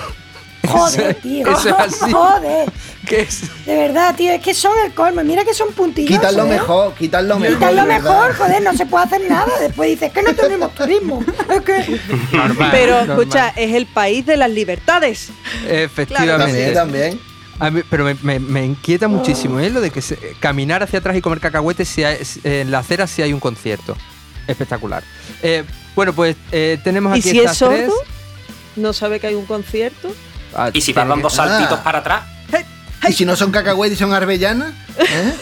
Joder, tío. eso es así. Joder. ¿Qué es? De verdad, tío, es que son el colmo. Mira que son puntillosos. Quitar lo ¿eh? mejor, quitar lo mejor. Quitar lo mejor, joder, no se puede hacer nada. Después dices que no tenemos turismo. Es que. Normal, Pero normal. escucha, es el país de las libertades. Efectivamente. También, también. A mí- pero me, me- me inquieta muchísimo ¿eh? lo de que se- caminar hacia atrás y comer cacahuetes si hay- si- en la acera si hay un concierto. Espectacular. Eh, bueno, pues eh, tenemos ¿Y aquí si estas es sordo? tres. ¿No sabe que hay un concierto? Ah, Y si dando que- saltitos Ah. para atrás, ¿Y si no son cacahuetes y son arbellanas? ¿Eh?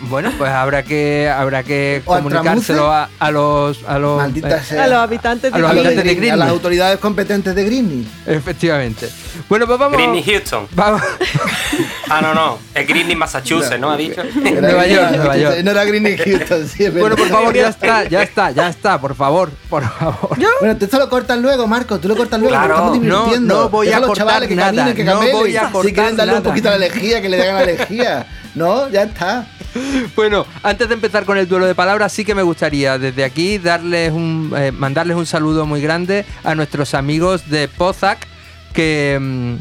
Bueno, pues habrá que habrá que ¿O al comunicárselo a, a los a los eh, sea. A los habitantes a de los A, los de habitantes de Green- a las autoridades competentes de Greenwich. efectivamente. Bueno, pues vamos. Greenwich Houston. vamos Ah, no, no. Es Greenwich Massachusetts, ¿no? Ha dicho. Era Nueva York, Nueva York. No era Greenwich Houston, sí, es bueno, por favor, ya está, ya está, ya está, por favor, por favor. Bueno, tú esto lo cortas luego, Marco. Tú lo cortas luego. Claro. porque estamos No, divirtiendo. no voy a Deja los cortar chavales que nada, caminen, que no voy a Si cortar quieren darle nada. un poquito a la lejía, que le den a la lejía. No, ya está. Bueno, antes de empezar con el duelo de palabras, sí que me gustaría desde aquí darles un, eh, mandarles un saludo muy grande a nuestros amigos de Pozac, que... mm,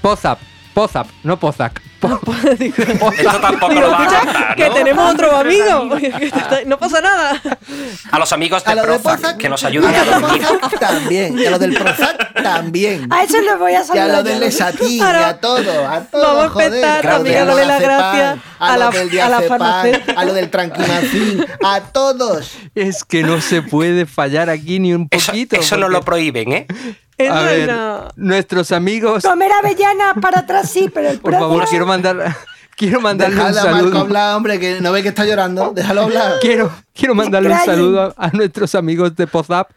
Pozap, Pozap, no Pozac. Po- (laughs) Esto tampoco Digo, lo va a escucha, contar, que ¿no? tenemos otro amigo. no pasa nada. A los amigos A de lo de Prozac, Prozac que nos ayudan y a a de dormir. Prozac también. Y a lo del Prozac también. A eso les voy a Y a saludar. lo del. Lesatín, y a todo, a todo. vamos a joder. Claro, a a las Azepam, gracias a, a lo la- del a la farmacéutica. a lo del Tranquimacin, a todos. Es que no se puede fallar aquí ni un Eso, poquito. eso no porque- lo prohíben, ¿eh? A ver, no. nuestros amigos, Comer avellanas para atrás sí, pero el (laughs) por favor, quiero mandar, (laughs) quiero mandarle un a Marco saludo. hablar, hombre, que no ve que está llorando. Déjalo hablar. Quiero, quiero mandarle un saludo a, a nuestros amigos de Pozap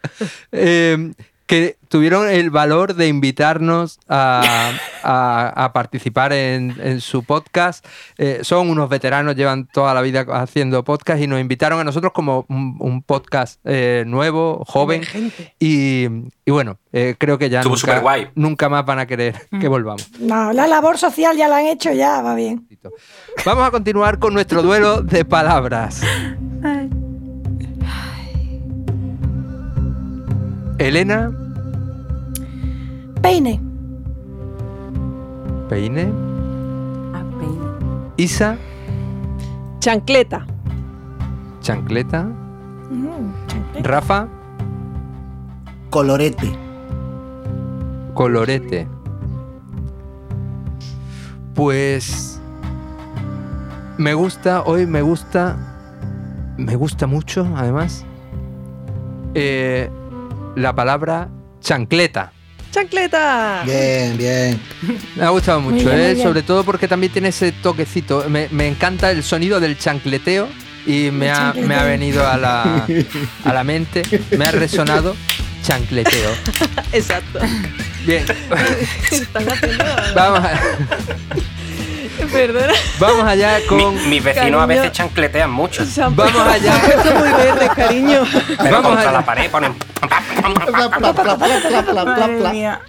eh, que tuvieron el valor de invitarnos a, a- a participar en, en su podcast. Eh, son unos veteranos, llevan toda la vida haciendo podcast y nos invitaron a nosotros como un, un podcast eh, nuevo, joven. Y, y bueno, eh, creo que ya Estuvo nunca, superguay. nunca más van a querer que volvamos. No, la labor social ya la han hecho, ya va bien. Vamos a continuar con nuestro duelo de palabras. Elena, Peine. peine. Ah, peine. Isa, Chancleta. chancleta. Mm, chancleta. Rafa, Colorete. colorete. Pues me gusta, hoy me gusta, me gusta mucho, además, eh, la palabra chancleta. Chancleta. Bien, bien. (laughs) Me ha gustado mucho, bien, ¿eh? sobre todo porque también tiene ese toquecito. Me, me encanta el sonido del chancleteo y me ha, chancleteo. me ha venido a la, a la mente, me ha resonado chancleteo. (laughs) Exacto. Bien, (laughs) Están haciendo. vamos, a- (laughs) Perdona. vamos allá Mi- con... mis vecinos a veces chancletean mucho. Vamos allá. (laughs) puesto muy verde, cariño. Pero Vamos contra allá. la pared ponen. Madre mía.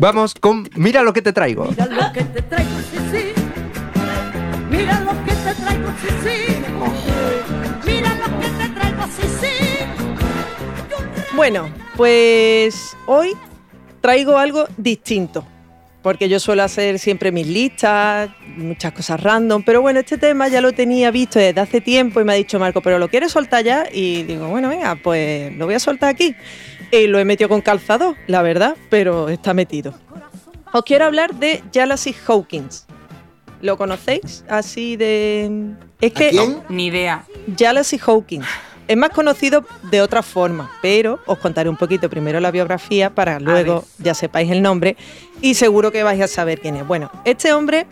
Vamos con... Mira lo que te traigo. Mira lo que te traigo, sí, sí. Mira lo que te traigo, sí, sí. Mira lo que te traigo, sí, sí. Bueno, pues hoy traigo algo distinto. Porque yo suelo hacer siempre mis listas, muchas cosas random, pero bueno, este tema ya lo tenía visto desde hace tiempo y me ha dicho Marco, pero ¿lo quieres soltar ya? Y digo, bueno, venga, pues lo voy a soltar aquí. Y lo he metido con calzado, la verdad, pero está metido. Os quiero hablar de Jealousy Hawkins. ¿Lo conocéis? Así de... Es que... quién? Ni idea. Jealousy Hawkins. Es más conocido de otra forma, pero os contaré un poquito primero la biografía para luego ya sepáis el nombre y seguro que vais a saber quién es. Bueno, este hombre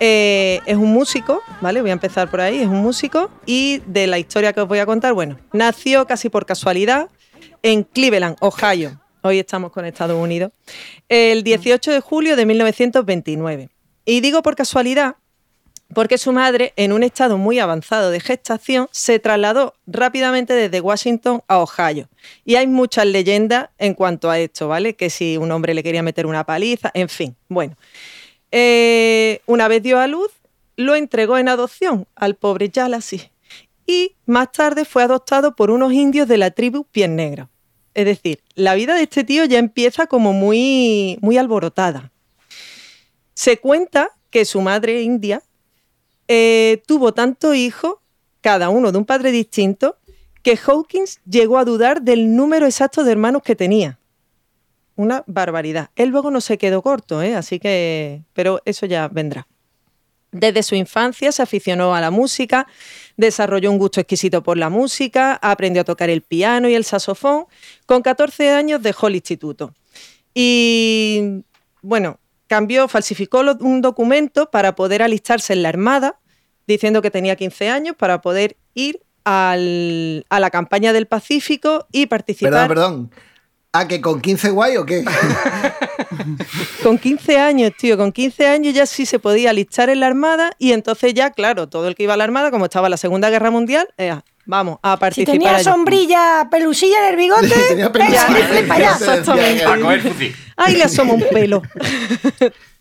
eh, es un músico, ¿vale? Voy a empezar por ahí, es un músico y de la historia que os voy a contar, bueno, nació casi por casualidad en Cleveland, Ohio. Hoy estamos con Estados Unidos. El 18 de julio de 1929. Y digo por casualidad porque su madre, en un estado muy avanzado de gestación, se trasladó rápidamente desde Washington a Ohio. Y hay muchas leyendas en cuanto a esto, ¿vale? Que si un hombre le quería meter una paliza, en fin. Bueno, Eh, una vez dio a luz, lo entregó en adopción al pobre Yalassi. Y más tarde fue adoptado por unos indios de la tribu Pies Negros. Es decir, la vida de este tío ya empieza como muy, muy alborotada. Se cuenta que su madre india eh, tuvo tantos hijos, cada uno de un padre distinto, que Hawkins llegó a dudar del número exacto de hermanos que tenía. una barbaridad. Él luego no se quedó corto, ¿eh? así que, pero eso ya vendrá. Desde su infancia se aficionó a la música, desarrolló un gusto exquisito por la música, aprendió a tocar el piano y el saxofón. Con 14 años dejó el instituto. Y bueno, cambió, falsificó un documento para poder alistarse en la Armada, diciendo que tenía 15 años para poder ir al- a la campaña del Pacífico y participar. Perdón, perdón. ¿A que con 15 guay o qué? (laughs) Con 15 años, tío, con 15 años ya sí se podía alistar en la Armada y entonces ya, claro, todo el que iba a la Armada, como estaba la Segunda Guerra Mundial, eh, vamos a Si participar. tenía allí. sombrilla, pelusilla en el bigote, (laughs) Tenía venga, pelusilla. Ahí le asoma un pelo. (laughs)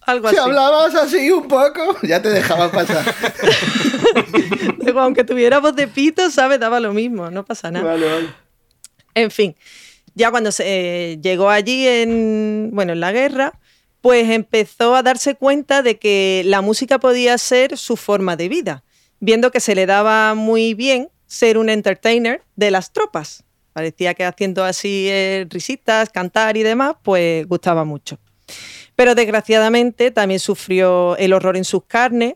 Algo Si así. hablabas así un poco, ya te dejaban pasar. (laughs) Luego, aunque tuviera voz de pito, ¿sabes? Daba lo mismo, no pasa nada. Vale, vale. En fin, ya cuando se eh, llegó allí en, bueno, en la guerra, pues empezó a darse cuenta de que la música podía ser su forma de vida, viendo que se le daba muy bien ser un entertainer de las tropas. Parecía que haciendo así eh, risitas, cantar y demás, pues gustaba mucho. Pero desgraciadamente también sufrió el horror en sus carnes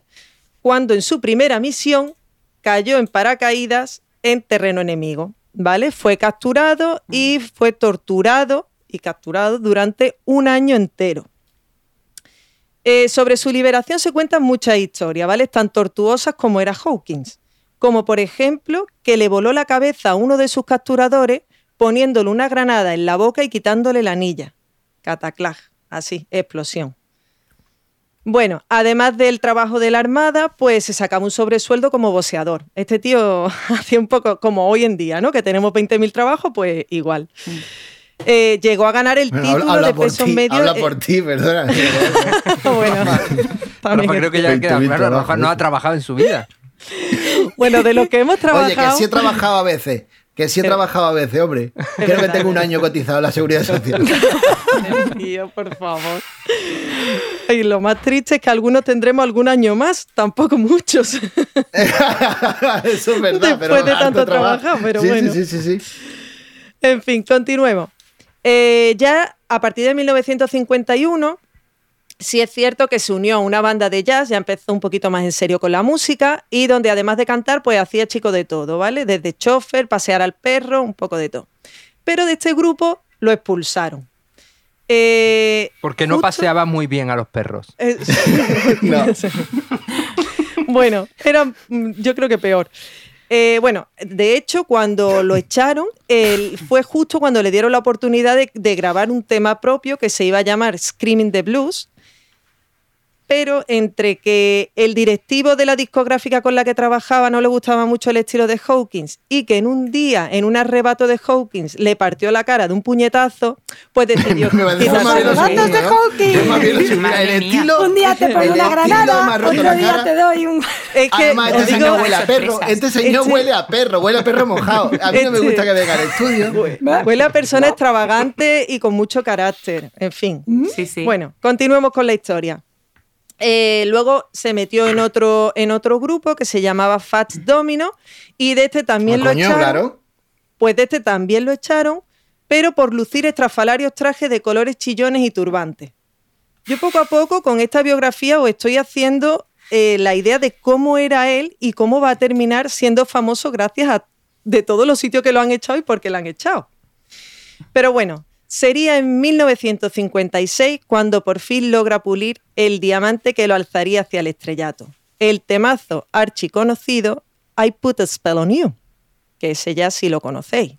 cuando en su primera misión cayó en paracaídas en terreno enemigo. ¿Vale? Fue capturado y fue torturado y capturado durante un año entero. Eh, sobre su liberación se cuentan muchas historias, ¿vale? Tan tortuosas como era Hawkins. Como por ejemplo que le voló la cabeza a uno de sus capturadores poniéndole una granada en la boca y quitándole la anilla. Cataclag, así, explosión. Bueno, además del trabajo de la Armada, pues se sacaba un sobresueldo como boxeador. Este tío (laughs) hacía un poco como hoy en día, ¿no? Que tenemos 20.000 trabajos, pues igual. Eh, llegó a ganar el Bueno, título habla, habla de peso ti, medio. habla eh, por ti, perdona. (laughs) bueno, Rafa, creo que ya queda claro. Rafa no ¿eh? ha trabajado en su vida. Bueno, de lo que hemos trabajado. Oye, que sí he trabajado a veces. Que sí he trabajado a veces, hombre. (laughs) Creo que tengo un año cotizado en la seguridad social. (laughs) Tío, por favor. Y lo más triste es que algunos tendremos algún año más, tampoco muchos. (laughs) Eso es verdad. Después pero de tanto trabajo. pero Sí, bueno. Sí, sí, sí, sí. En fin, continuemos. Eh, ya a partir de 1951, sí es cierto que se unió a una banda de jazz, ya empezó un poquito más en serio con la música y donde además de cantar, pues hacía chico de todo, ¿vale? Desde chofer, pasear al perro, un poco de todo. Pero de este grupo lo expulsaron. Eh, Porque no justo- paseaba muy bien a los perros. eh, (laughs) No. (laughs) bueno, era mm, yo creo que peor. Eh, bueno, de hecho, cuando lo echaron, él- fue justo cuando le dieron la oportunidad de, de grabar un tema propio que se iba a llamar Screaming the Blues. Pero entre que el directivo de la discográfica con la que trabajaba no le gustaba mucho el estilo de Hawkins y que en un día, en un arrebato de Hawkins, le partió la cara de un puñetazo, pues (laughs) decidió Me parece quitarse más bien lo los Arrebatos segundo, de estilo. Un día te pongo una granada, otro la día cara. te doy un... Es que Además, este digo- señor huele a perro. Este señor Este- huele a perro, huele a perro mojado. A mí no me Este- gusta que venga al estudio. (laughs) Huele a persona extravagante y con mucho carácter. En fin. Sí, sí. Bueno, continuemos con la historia. Eh, luego se metió en otro, en otro grupo que se llamaba Fats Domino y de este también Ah, lo coño, echaron. claro. Pues de este también lo echaron, pero por lucir estrafalarios trajes de colores chillones y turbantes. Yo poco a poco con esta biografía os estoy haciendo eh, la idea de cómo era él y cómo va a terminar siendo famoso gracias a de todos los sitios que lo han echado y por qué lo han echado. Pero bueno, sería en 1956 cuando por fin logra pulir el diamante que lo alzaría hacia el estrellato. El temazo archiconocido I Put a Spell on You, que ese ya sí lo conocéis.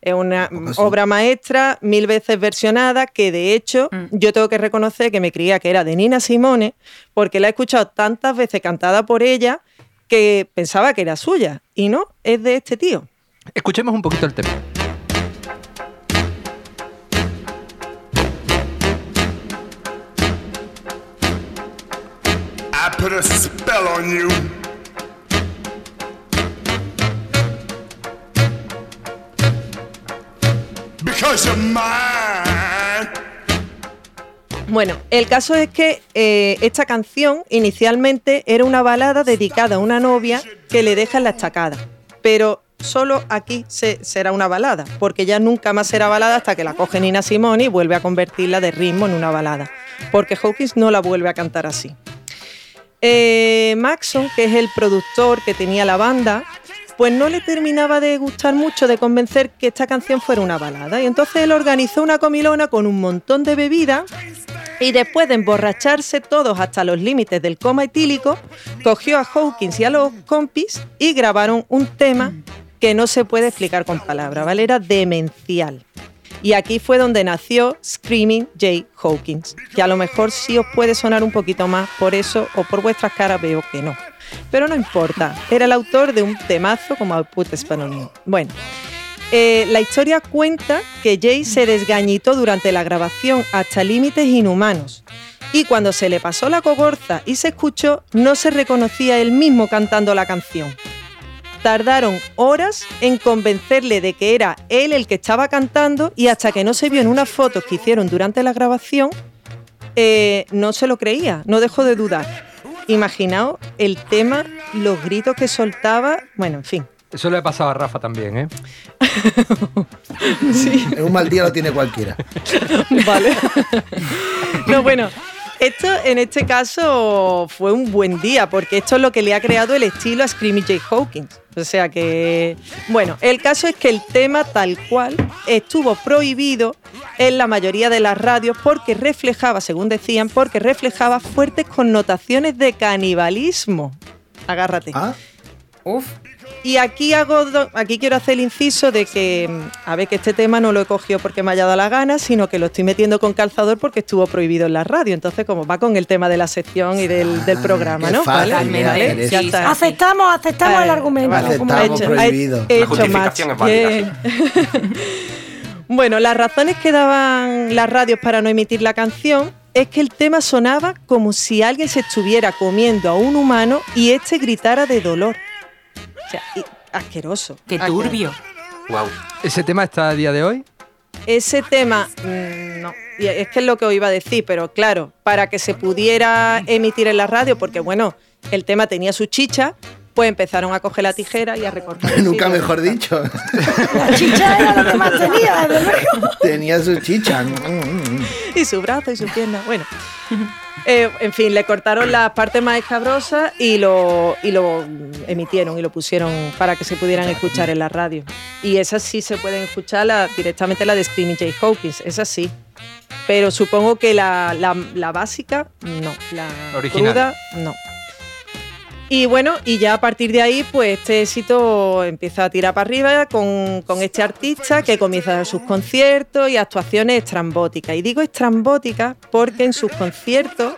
Es una obra maestra, mil veces versionada, que de hecho Mm. yo tengo que reconocer que me creía que era de Nina Simone, porque la he escuchado tantas veces cantada por ella que pensaba que era suya. Y no, es de este tío. Escuchemos un poquito el tema. I put a spell on you. Because you're mine. Bueno, el caso es que eh, esta canción inicialmente era una balada dedicada a una novia que le deja en la estacada. Pero solo aquí se- será una balada, porque ya nunca más será balada hasta que la coge Nina Simone y vuelve a convertirla de ritmo en una balada, porque Hawkins no la vuelve a cantar así. Eh, Maxon, que es el productor que tenía la banda, pues no le terminaba de gustar mucho, de convencer que esta canción fuera una balada. Y entonces él organizó una comilona con un montón de bebida y después de emborracharse todos hasta los límites del coma etílico, cogió a Hawkins y a los compis y grabaron un tema que no se puede explicar con palabras, ¿vale? Era demencial. Y aquí fue donde nació Screaming Jay Hawkins, que a lo mejor sí os puede sonar un poquito más, por eso o por vuestras caras veo que no. Pero no importa, era el autor de un temazo como I Put Spell. Bueno, eh, la historia cuenta que Jay se desgañitó durante la grabación hasta límites inhumanos. Y cuando se le pasó la cogorza y se escuchó, no se reconocía él mismo cantando la canción. Tardaron horas en convencerle de que era él el que estaba cantando y hasta que no se vio en unas fotos que hicieron durante la grabación, eh, no se lo creía, no dejó de dudar. Imaginaos el tema, los gritos que soltaba, bueno, en fin. Eso le ha pasado a Rafa también, ¿eh? (laughs) En un mal día lo tiene cualquiera. (laughs) Vale. (laughs) No, bueno, esto en este caso fue un buen día, porque esto es lo que le ha creado el estilo a Screamy J. Hawkins. O sea que, bueno, el caso es que el tema tal cual estuvo prohibido en la mayoría de las radios porque reflejaba, según decían, porque reflejaba fuertes connotaciones de canibalismo. Agárrate. Uf. Y aquí hago do- aquí quiero hacer el inciso de que, mm, a ver, que este tema no lo he cogido porque me haya dado la gana, sino que lo estoy metiendo con calzador porque estuvo prohibido en la radio. Entonces, como va con el tema de la sección y del, del programa, ¿no? fácil Vale, ya está. Aceptamos, aceptamos el argumento. Aceptamos He hecho- prohibido. he La hecho justificación match. es (laughs) válida, Bien. bueno, las razones que daban las radios para no emitir la canción es que el tema sonaba como si alguien se estuviera comiendo a un humano y este gritara de dolor. O sea, y- asqueroso. Qué asqueroso. turbio. Wow. ¿Ese tema está a día de hoy? Ese tema, mm, no. Y es que es lo que os iba a decir, pero claro, para que se pudiera emitir en la radio, porque bueno, el tema tenía su chicha, pues empezaron a coger la tijera y a recortar. (laughs) Nunca mejor dicho. La chicha era lo que más tenía. Tenía su chicha. y su brazo y su pierna. Bueno, Eh, en fin, le cortaron las partes más escabrosas y lo, y lo emitieron y lo pusieron para que se pudieran escuchar en la radio. Y esas sí se pueden escuchar la- directamente la de Screaming Jay Hawkins, esas sí. Pero supongo que la, la- la básica, no. La Original. cruda, no. Y bueno, y ya a partir de ahí, pues este éxito empieza a tirar para arriba con, con este artista que comienza sus conciertos y actuaciones estrambóticas. Y digo estrambóticas porque en sus conciertos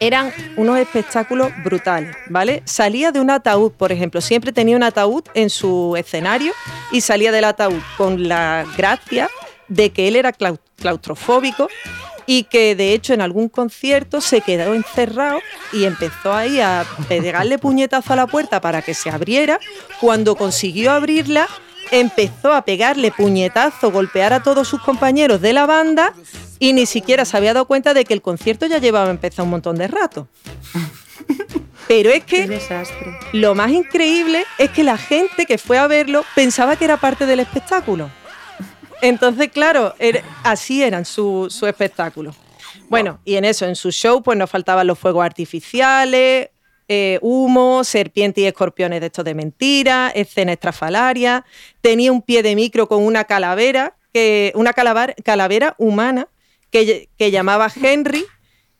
eran unos espectáculos brutales, ¿vale? Salía de un ataúd, por ejemplo, siempre tenía un ataúd en su escenario y salía del ataúd con la gracia de que él era clau- claustrofóbico y que de hecho en algún concierto se quedó encerrado y empezó ahí a pegarle puñetazo a la puerta para que se abriera. Cuando consiguió abrirla, empezó a pegarle puñetazo, golpear a todos sus compañeros de la banda y ni siquiera se había dado cuenta de que el concierto ya llevaba empezado un montón de rato. Pero es que lo más increíble es que la gente que fue a verlo pensaba que era parte del espectáculo. Entonces, claro, así eran su, su espectáculo. Bueno, y en eso, en su show, pues nos faltaban los fuegos artificiales, eh, humo, serpientes y escorpiones de estos de mentira, escenas estrafalarias. Tenía un pie de micro con una calavera, que, una calavera humana que, que llamaba Henry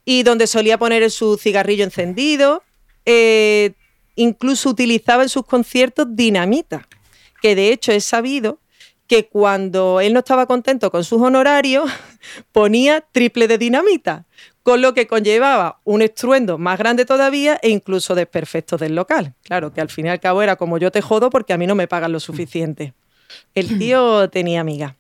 y donde solía poner su cigarrillo encendido. Eh, incluso utilizaba en sus conciertos dinamita, que de hecho es sabido que cuando él no estaba contento con sus honorarios, (laughs) ponía triple de dinamita, con lo que conllevaba un estruendo más grande todavía e incluso desperfectos del local. Claro, que al fin y al cabo era como yo te jodo porque a mí no me pagan lo suficiente. El tío (clears throat) tenía amiga.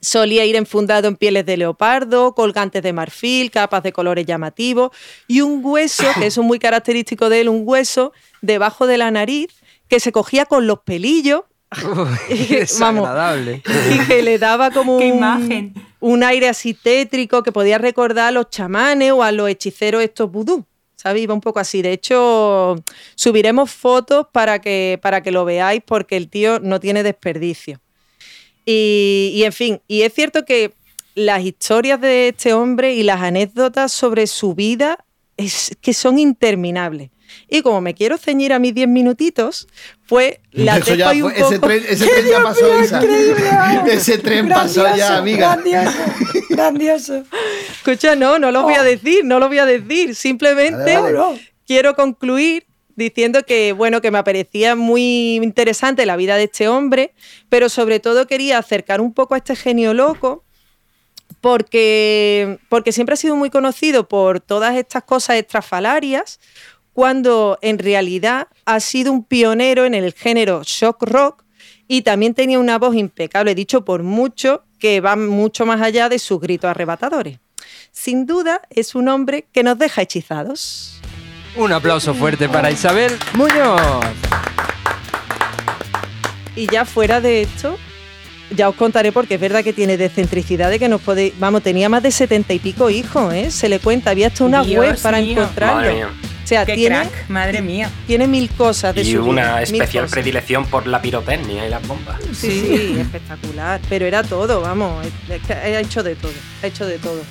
Solía ir enfundado en pieles de leopardo, colgantes de marfil, capas de colores llamativos y un hueso, que eso es muy característico de él, un hueso debajo de la nariz que se cogía con los pelillos Qué (laughs) Vamos. desagradable. y que le daba como Qué un, imagen. un aire así tétrico que podía recordar a los chamanes o a los hechiceros estos vudú. ¿sabes? Iba un poco así. De hecho, subiremos fotos para que, para que lo veáis porque el tío no tiene desperdicio. Y, y, en fin, y es cierto que las historias de este hombre y las anécdotas sobre su vida es que son interminables. Y como me quiero ceñir a mis 10 minutitos, pues la Eso ya dejo ahí un fue- ese poco- tren, ese (laughs) tren ya pasó, Isa. (laughs) Ese tren pasó ya, amiga. Grandioso, grandioso. Escucha, no, no lo voy a decir, no lo voy a decir. Simplemente Vale, vale. quiero concluir diciendo que, bueno, que me parecía muy interesante la vida de este hombre, pero sobre todo quería acercar un poco a este genio loco porque, porque siempre ha sido muy conocido por todas estas cosas estrafalarias, cuando en realidad ha sido un pionero en el género shock rock y también tenía una voz impecable, dicho por mucho, que va mucho más allá de sus gritos arrebatadores. Sin duda es un hombre que nos deja hechizados. Un aplauso fuerte para Isabel Muñoz. Y ya fuera de esto, ya os contaré porque es verdad que tiene descentricidad de que nos podéis. Vamos, tenía más de setenta y pico hijos, ¿eh? Se le cuenta, había hasta una Dios web para mío. encontrarlo. Madre mía. O sea, Qué tiene, crack, madre mía. tiene mil cosas de Y su vida, una especial predilección por la pirotecnia y las bombas. Sí, sí, espectacular. Pero era todo, vamos. ha hecho de todo. Ha hecho de todo.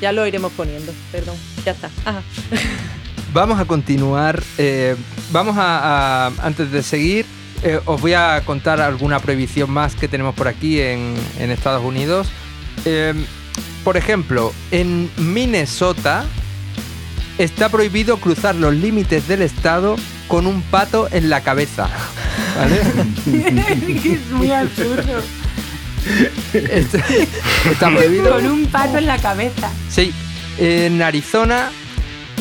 Ya lo iremos poniendo, perdón. Ya está. Ajá. (laughs) Vamos a continuar. eh, vamos a, a- antes de seguir, eh, os voy a contar alguna prohibición más que tenemos por aquí en, en Estados Unidos. Eh, por ejemplo, en Minnesota está prohibido cruzar los límites del estado con un pato en la cabeza. ¿Vale? (laughs) es muy absurdo. Este- está prohibido. Con un pato en la cabeza. Sí, en Arizona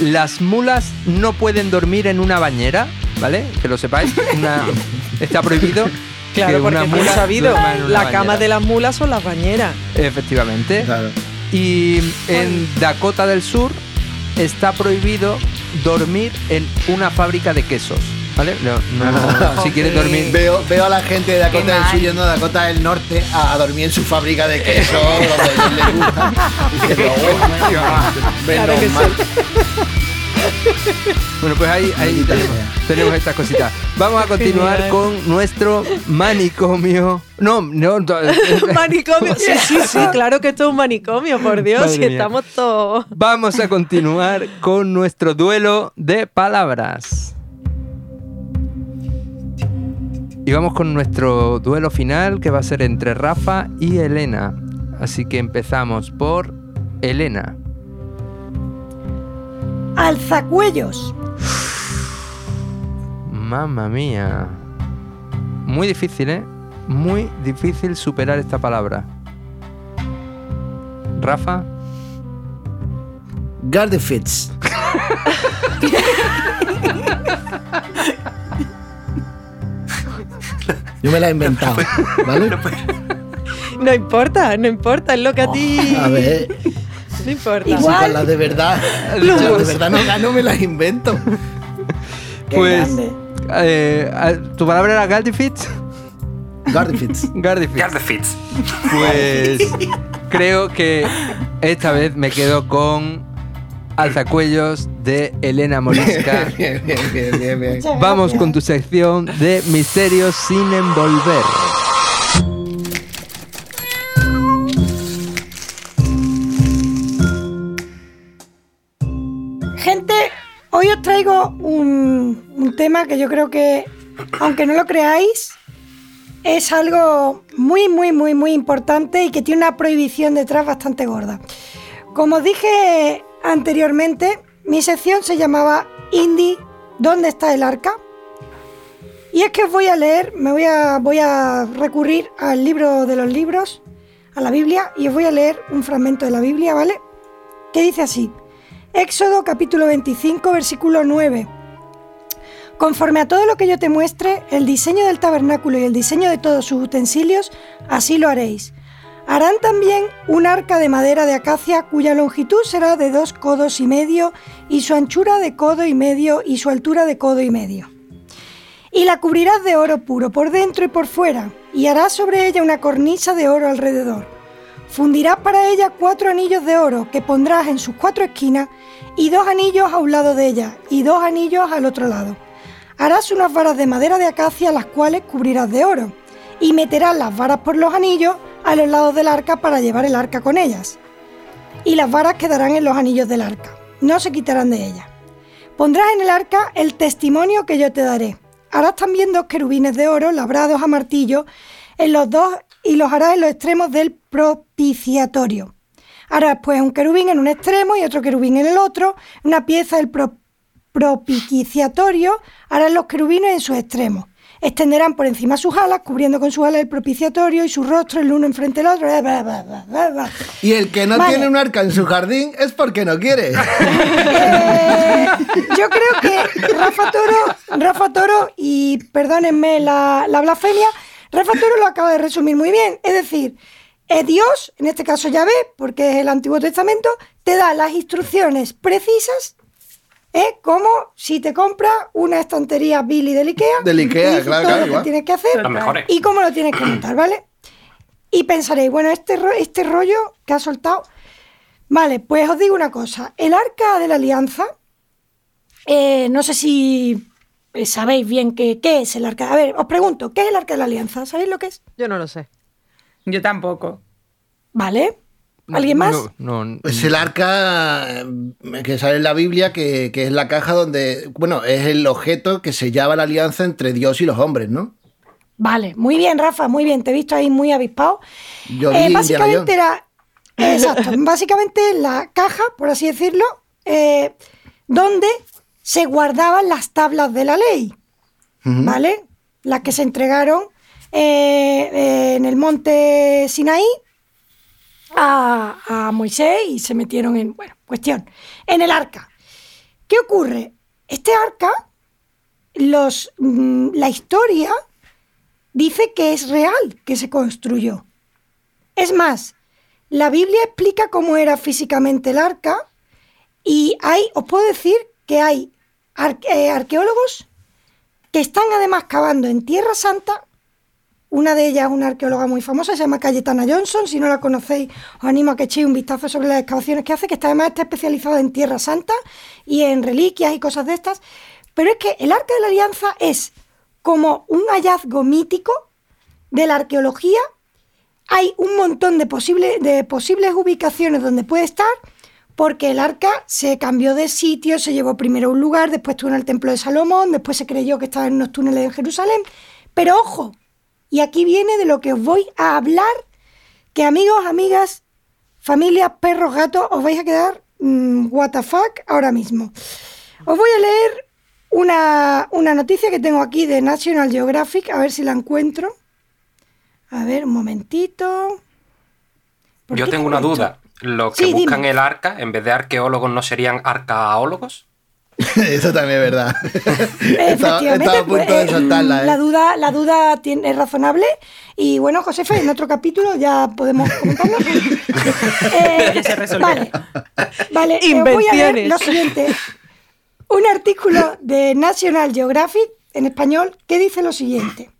las mulas no pueden dormir en una bañera, ¿vale? Que lo sepáis. Una- está prohibido (laughs) Claro, que porque una mula sabido, duerma en una la bañera. cama de las mulas son las bañeras. Efectivamente. Y en Dakota del Sur está prohibido dormir en una fábrica de quesos, ¿vale? No, no- si quieres dormir... Veo, veo a la gente de Dakota del. Sur yendo a Dakota del Norte a, a dormir en su fábrica de queso, (laughs) donde les gusta. (laughs) Diciendo, "Oh, Claro que menos mal". (laughs) Bueno, pues ahí, ahí tenemos, tenemos estas cositas. Vamos a continuar Genial. con nuestro manicomio. No, no, no, (laughs) manicomio. Sí, sí, sí, claro que esto es un manicomio, por Dios. Madre Si mía. estamos todos. Vamos a continuar con nuestro duelo de palabras. Y vamos con nuestro duelo final que va a ser entre Rafa y Elena. Así que empezamos por Elena. Alzacuellos. Mamma mía. Muy difícil, ¿eh? Muy difícil superar esta palabra. Rafa. Gardefits. Yo me la he inventado, (laughs) ¿vale? No importa, no importa, es lo que a ti. A ver, No importa. si Igual. con las de verdad, (laughs) de verdad no gano, me las invento. (laughs) Qué Pues, grande. eh, ah, ¿Tu palabra era Gardifits? Gardefits. (laughs) Gardifits. Gardefits. Pues creo que esta vez me quedo con Alzacuellos de Elena Morisca. Bien, bien, bien, bien, bien. Vamos con tu sección de misterios sin envolver. Os traigo un, un tema que yo creo que, aunque no lo creáis, es algo muy, muy, muy, muy importante y que tiene una prohibición detrás bastante gorda. Como os dije anteriormente, mi sección se llamaba Indie, ¿dónde está el arca? Y es que os voy a leer, me voy a, voy a recurrir al libro de los libros, a la Biblia, y os voy a leer un fragmento de la Biblia, ¿vale? Que dice así. Éxodo capítulo 25, versículo 9. Conforme a todo lo que yo te muestre, el diseño del tabernáculo y el diseño de todos sus utensilios, así lo haréis. Harán también un arca de madera de acacia cuya longitud será de dos codos y medio y su anchura de codo y medio y su altura de codo y medio. Y la cubrirás de oro puro por dentro y por fuera, y harás sobre ella una cornisa de oro alrededor. Fundirás para ella cuatro anillos de oro que pondrás en sus cuatro esquinas y dos anillos a un lado de ella y dos anillos al otro lado. Harás unas varas de madera de acacia las cuales cubrirás de oro y meterás las varas por los anillos a los lados del arca para llevar el arca con ellas. Y las varas quedarán en los anillos del arca, no se quitarán de ella. Pondrás en el arca el testimonio que yo te daré. Harás también dos querubines de oro labrados a martillo en los dos y los harás en los extremos del propiciatorio. Harás pues un querubín en un extremo y otro querubín en el otro, una pieza del pro- propiciatorio, harás los querubines en sus extremos. Extenderán por encima sus alas, cubriendo con sus alas el propiciatorio y su rostro el uno enfrente del otro. Y el que no Vale. tiene un arca en su jardín es porque no quiere. (laughs) Eh, yo creo que Rafa Toro, Rafa Toro, y perdónenme la, la blasfemia, Rafa Toro lo acaba de resumir muy bien. Es decir, eh, Dios, en este caso Yahvé, porque es el Antiguo Testamento, te da las instrucciones precisas, ¿eh? como si te compras una estantería Billy del Ikea. Del Ikea, y claro, todo claro, lo que tienes que hacer y cómo lo tienes que montar, ¿vale? Y pensaréis, bueno, este, ro- este rollo que ha soltado. Vale, pues os digo una cosa. El arca de la alianza, eh, no sé si eh, sabéis bien qué, qué es el arca. A ver, os pregunto, ¿qué es el arca de la alianza? ¿Sabéis lo que es? Yo no lo sé. Yo tampoco. ¿Vale? ¿Alguien más? No, no, Es el arca eh, que sale en la Biblia, que, que es la caja donde, bueno, es el objeto que sellaba la alianza entre Dios y los hombres, ¿no? Vale, muy bien, Rafa, muy bien. Te he visto ahí muy avispado. Yo vi Eh, básicamente era. Exacto, (laughs) básicamente la caja, por así decirlo, eh, donde se guardaban las tablas de la ley. ¿vale? Las que se entregaron eh, eh, en el monte Sinaí a, Moisés y se metieron en. Bueno, cuestión. En el arca. ¿Qué ocurre? Este arca, los, mm, la historia dice que es real que se construyó. Es más, la Biblia explica cómo era físicamente el arca y hay, os puedo decir que hay eh, arqueólogos que están además cavando en Tierra Santa. Una de ellas una arqueóloga muy famosa, se llama Cayetana Johnson. Si no la conocéis, os animo a que echéis un vistazo sobre las excavaciones que hace, que está, además está especializada en Tierra Santa y en reliquias y cosas de estas. Pero es que el Arca de la Alianza es como un hallazgo mítico de la arqueología. Hay un montón de, de posibles ubicaciones donde puede estar, porque el arca se cambió de sitio, se llevó primero a un lugar, después estuvo en el Templo de Salomón, después se creyó que estaba en unos túneles en Jerusalén. Pero ojo, y aquí viene de lo que os voy a hablar, que amigos, amigas, familias, perros, gatos, os vais a quedar mm, what the fuck ahora mismo. Os voy a leer una, una noticia que tengo aquí de National Geographic, a ver si la encuentro. A ver, un momentito. ¿Por Yo tengo una duda. ¿Los que Sí, buscan dime. el arca, en vez de arqueólogos, no serían arcaólogos? (laughs) Eso también es verdad. (laughs) estaba, Efectivamente, estaba a punto pues, de soltarla, ¿eh? la duda, la duda tiene, es razonable. Y bueno, Josefe, en otro capítulo ya podemos comentarlo. (laughs) Eh, Ya vale, vale eh, voy a leer lo siguiente. Un artículo de National Geographic en español que dice lo siguiente.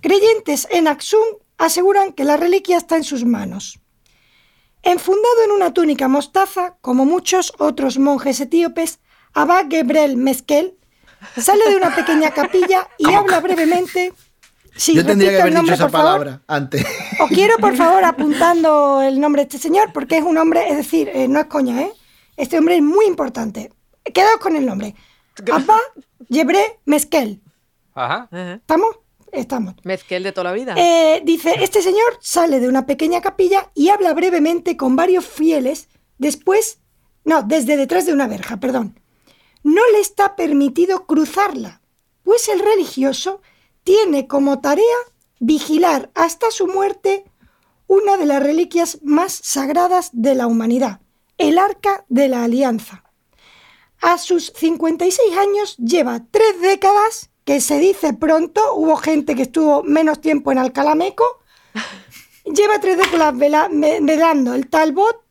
Creyentes en Aksum aseguran que la reliquia está en sus manos. Enfundado en una túnica mostaza, como muchos otros monjes etíopes, Abba Gebrel Meskel sale de una pequeña capilla y habla brevemente. Sí, Yo tendría que haber el nombre, dicho esa por favor. palabra antes. Os quiero, por favor, (laughs) apuntando el nombre de este señor, porque es un hombre, es decir, eh, no es coña, ¿eh? Este hombre es muy importante. Quedaos con el nombre. Abba Gebre Meskel. Ajá. Ajá. ¿Estamos? Estamos. Mezquel de toda la vida. Eh, dice, este señor sale de una pequeña capilla y habla brevemente con varios fieles después, no, desde detrás de una verja, perdón. No le está permitido cruzarla, pues el religioso tiene como tarea vigilar hasta su muerte una de las reliquias más sagradas de la humanidad, el Arca de la Alianza. A sus 56 años lleva tres décadas, que se dice pronto, hubo gente que estuvo menos tiempo en Alcalameco, (laughs) lleva tres décadas vela- ve- velando el Talbot,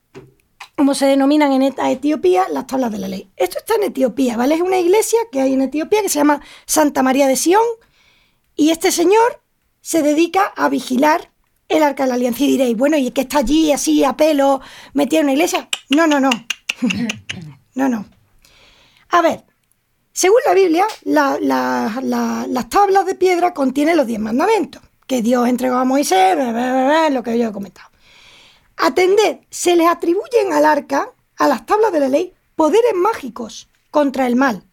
como se denominan en Etiopía las tablas de la ley. Esto está en Etiopía, ¿vale? Es una iglesia que hay en Etiopía que se llama Santa María de Sion y este señor se dedica a vigilar el arca de la alianza. Y diréis, bueno, ¿y es que está allí así a pelo, metido en una iglesia? No, no, no. (laughs) no, no. A ver, según la Biblia, la- la- la- las tablas de piedra contienen los diez mandamientos que Dios entregó a Moisés, bla, bla, bla, bla, lo que yo he comentado. Atended, se les atribuyen al arca, a las tablas de la ley, poderes mágicos contra el mal.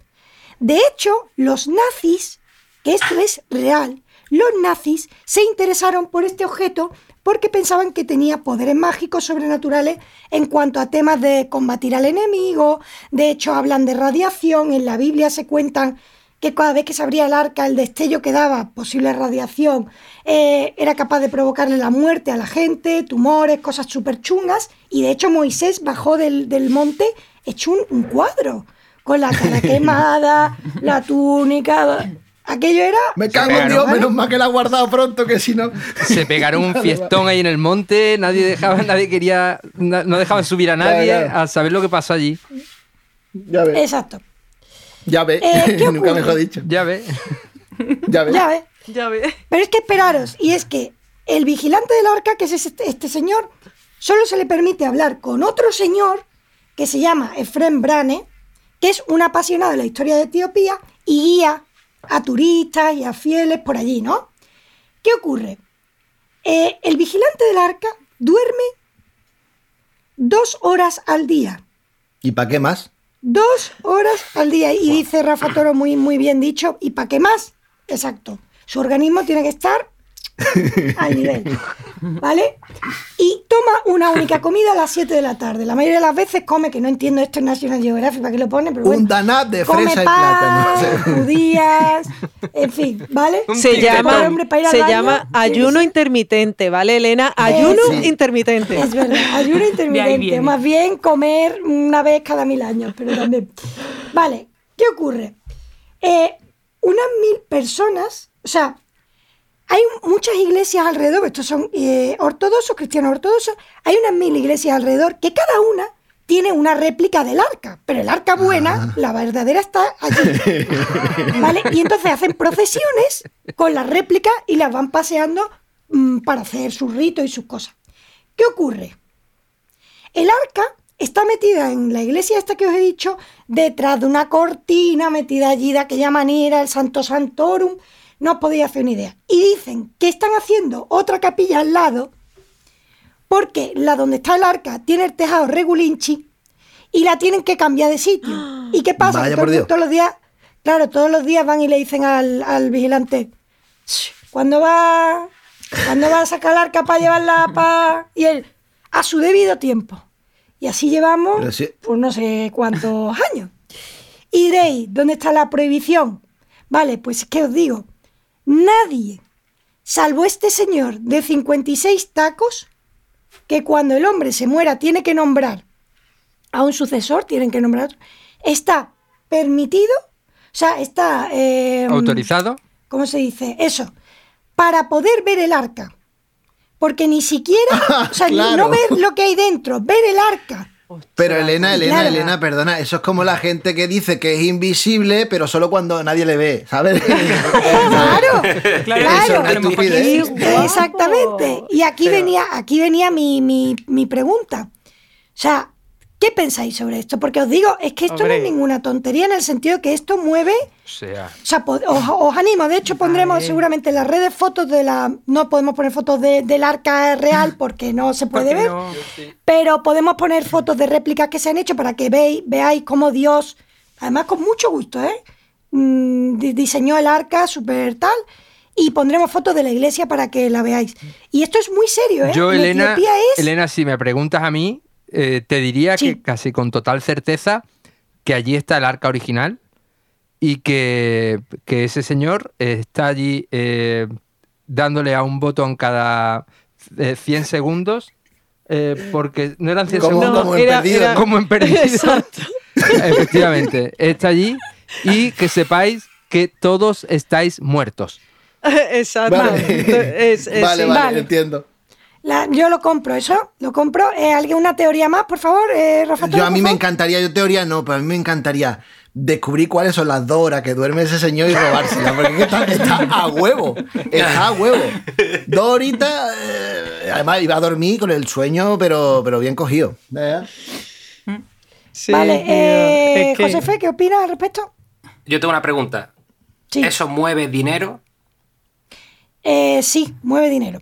De hecho, los nazis, que esto es real, los nazis se interesaron por este objeto porque pensaban que tenía poderes mágicos sobrenaturales en cuanto a temas de combatir al enemigo. De hecho, hablan de radiación. En la Biblia se cuentan que cada vez que se abría el arca, el destello que daba posible radiación eh, era capaz de provocarle la muerte a la gente, tumores, cosas súper chungas. Y de hecho, Moisés bajó del, del monte hecho un, un cuadro con la cara (laughs) quemada, la túnica. Aquello era. Me cago en Dios, menos mal que la ha guardado pronto, que si no. Se pegaron un (laughs) fiestón ahí en el monte, nadie dejaba, nadie quería, no dejaban subir a nadie claro. a saber lo que pasó allí. Ya ves. Exacto. Ya ves. Eh, ¿qué (laughs) Nunca mejor dicho. Ya ves. Ya ves. Ya ves. Ya ves. Pero es que esperaros, y es que el vigilante del arca, que es este, este señor, solo se le permite hablar con otro señor que se llama Efrem Brane, que es un apasionado de la historia de Etiopía y guía a turistas y a fieles por allí, ¿no? ¿Qué ocurre? Eh, el vigilante del arca duerme dos horas al día. ¿Y para qué más? Dos horas al día. Y dice Rafa Toro muy, muy bien dicho. ¿Y para qué más? Exacto. Su organismo tiene que estar (laughs) al nivel. ¿Vale? Y toma una única (laughs) comida a las 7 de la tarde. La mayoría de las veces come, que no entiendo esto en National Geographic, ¿para qué lo pone? Pero bueno, Un danat de come fresa y plátano. judías, en fin, ¿vale? Se Porque llama, hombre para ir al se baño llama ayuno intermitente, ¿vale, Elena? Ayuno intermitente. Es verdad, ayuno intermitente. Más bien comer una vez cada mil años, pero también. Vale, ¿qué ocurre? Eh, unas mil personas, o sea, hay muchas iglesias alrededor, estos son eh, ortodoxos, cristianos ortodoxos, hay unas mil iglesias alrededor que cada una tiene una réplica del arca, pero el arca buena, la verdadera, está allí. (laughs) ¿Vale? Y entonces hacen procesiones con las réplicas y las van paseando mm, para hacer sus ritos y sus cosas. ¿Qué ocurre? El arca está metida en la iglesia esta que os he dicho, detrás de una cortina metida allí de aquella manera, el Santo Santorum. No os podéis hacer una idea. Y dicen que están haciendo otra capilla al lado, porque la donde está el arca tiene el tejado regulinchi y la tienen que cambiar de sitio. (gasps) ¿Y qué pasa? Vaya Que todo- todos los días, claro, todos los días van y le dicen al, al vigilante, "Shh, ¿cuándo va, ¿cuándo va a sacar el arca para llevarla para...? Y él, a su debido tiempo. Y así llevamos, sí. pues no sé cuántos años. Y diréis, ¿dónde está la prohibición? Vale, pues ¿qué os digo? Nadie, salvo este señor de 56 tacos, que cuando el hombre se muera tiene que nombrar a un sucesor, tienen que nombrar, otro, está permitido, o sea, está... eh, ¿Autorizado? ¿Cómo se dice? Eso, para poder ver el arca. Porque ni siquiera, o sea, (laughs) Claro. no ver lo que hay dentro, ver el arca. Pero Elena, Elena, Claro. Elena, perdona, eso es como la gente que dice que es invisible, pero solo cuando nadie le ve, ¿sabes? (laughs) Claro, claro. es una estupidez. guapo. Exactamente. Y aquí venía, aquí venía mi, mi- mi pregunta. O sea, ¿qué pensáis sobre esto? Porque os digo, es que esto no es ninguna tontería en el sentido que esto mueve. O sea, O sea, po- os, os animo. De hecho, pondremos seguramente en las redes fotos de la. No podemos poner fotos de- del arca real porque no se puede ver. no- Pero podemos poner fotos de réplicas que se han hecho para que veáis, veáis cómo Dios, además con mucho gusto, ¿eh? Mm, di- diseñó el arca súper tal. Y pondremos fotos de la iglesia para que la veáis. Y esto es muy serio, ¿eh? yo, En Elena, Etiopía es- Elena, si me preguntas a mí, eh, te diría Sí. que casi con total certeza que allí está el arca original y que, que ese señor está allí eh, dándole a un botón cada eh, 100 segundos. eh, porque no eran 100 Como- segundos como en era- perdido. era- (laughs) como en perdido. Exacto. Efectivamente, está allí y que sepáis que todos estáis muertos. (laughs) Exacto. Vale, Es- es- vale, sí. vale, Vale. entiendo. La- yo lo compro, eso, lo compro. Eh, ¿Alguien una teoría más, por favor, eh, Rafa? Yo a mí me encantaría, yo teoría no, pero a mí me encantaría. descubrir cuáles son las dos horas que duerme ese señor y robársela, porque es que está, está a huevo, está a huevo. Dos horitas, eh, además iba a dormir con el sueño, pero, pero bien cogido. Vale, eh, es que- Josefe, ¿qué opinas al respecto? Yo tengo una pregunta. Sí. ¿Eso mueve dinero? Eh, sí, mueve dinero.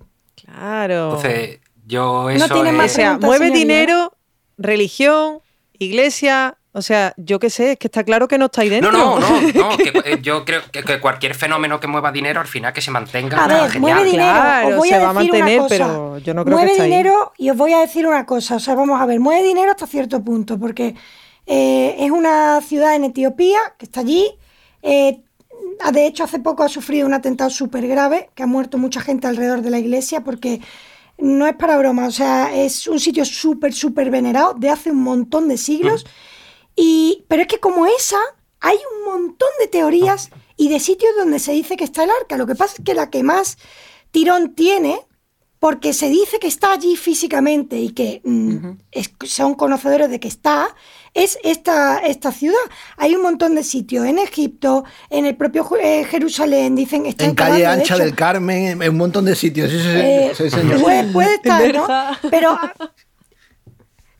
Claro. Entonces, yo eso tiene es- más o sea, mueve señoría. dinero, religión, iglesia. O sea, yo qué sé, es que está claro que no está ahí dentro. No, no, (laughs) no, no, que, eh, yo creo que, que cualquier fenómeno que mueva dinero al final que se mantenga. A está ver, genial. mueve dinero. Claro, os voy se a va a decir una mantener, cosa. pero yo no creo que mueve esté ahí. dinero y os voy a decir una cosa. O sea, vamos a ver, mueve dinero hasta cierto punto, porque eh, es una ciudad en Etiopía que está allí. eh, de hecho, hace poco ha sufrido un atentado súper grave, que ha muerto mucha gente alrededor de la iglesia, porque no es para broma. O sea, es un sitio súper, súper venerado de hace un montón de siglos. Y, pero es que como esa, hay un montón de teorías y de sitios donde se dice que está el arca. Lo que pasa es que la que más tirón tiene, porque se dice que está allí físicamente y que mm, es- son conocedores de que está, es esta, esta ciudad. Hay un montón de sitios en Egipto, en el propio Ju- eh, Jerusalén, dicen está En calle Ancha hecho, del Carmen, en, en un montón de sitios. Sí, sí, sí, eh, sí, señor. puede, puede estar, ¿no? (laughs) Pero,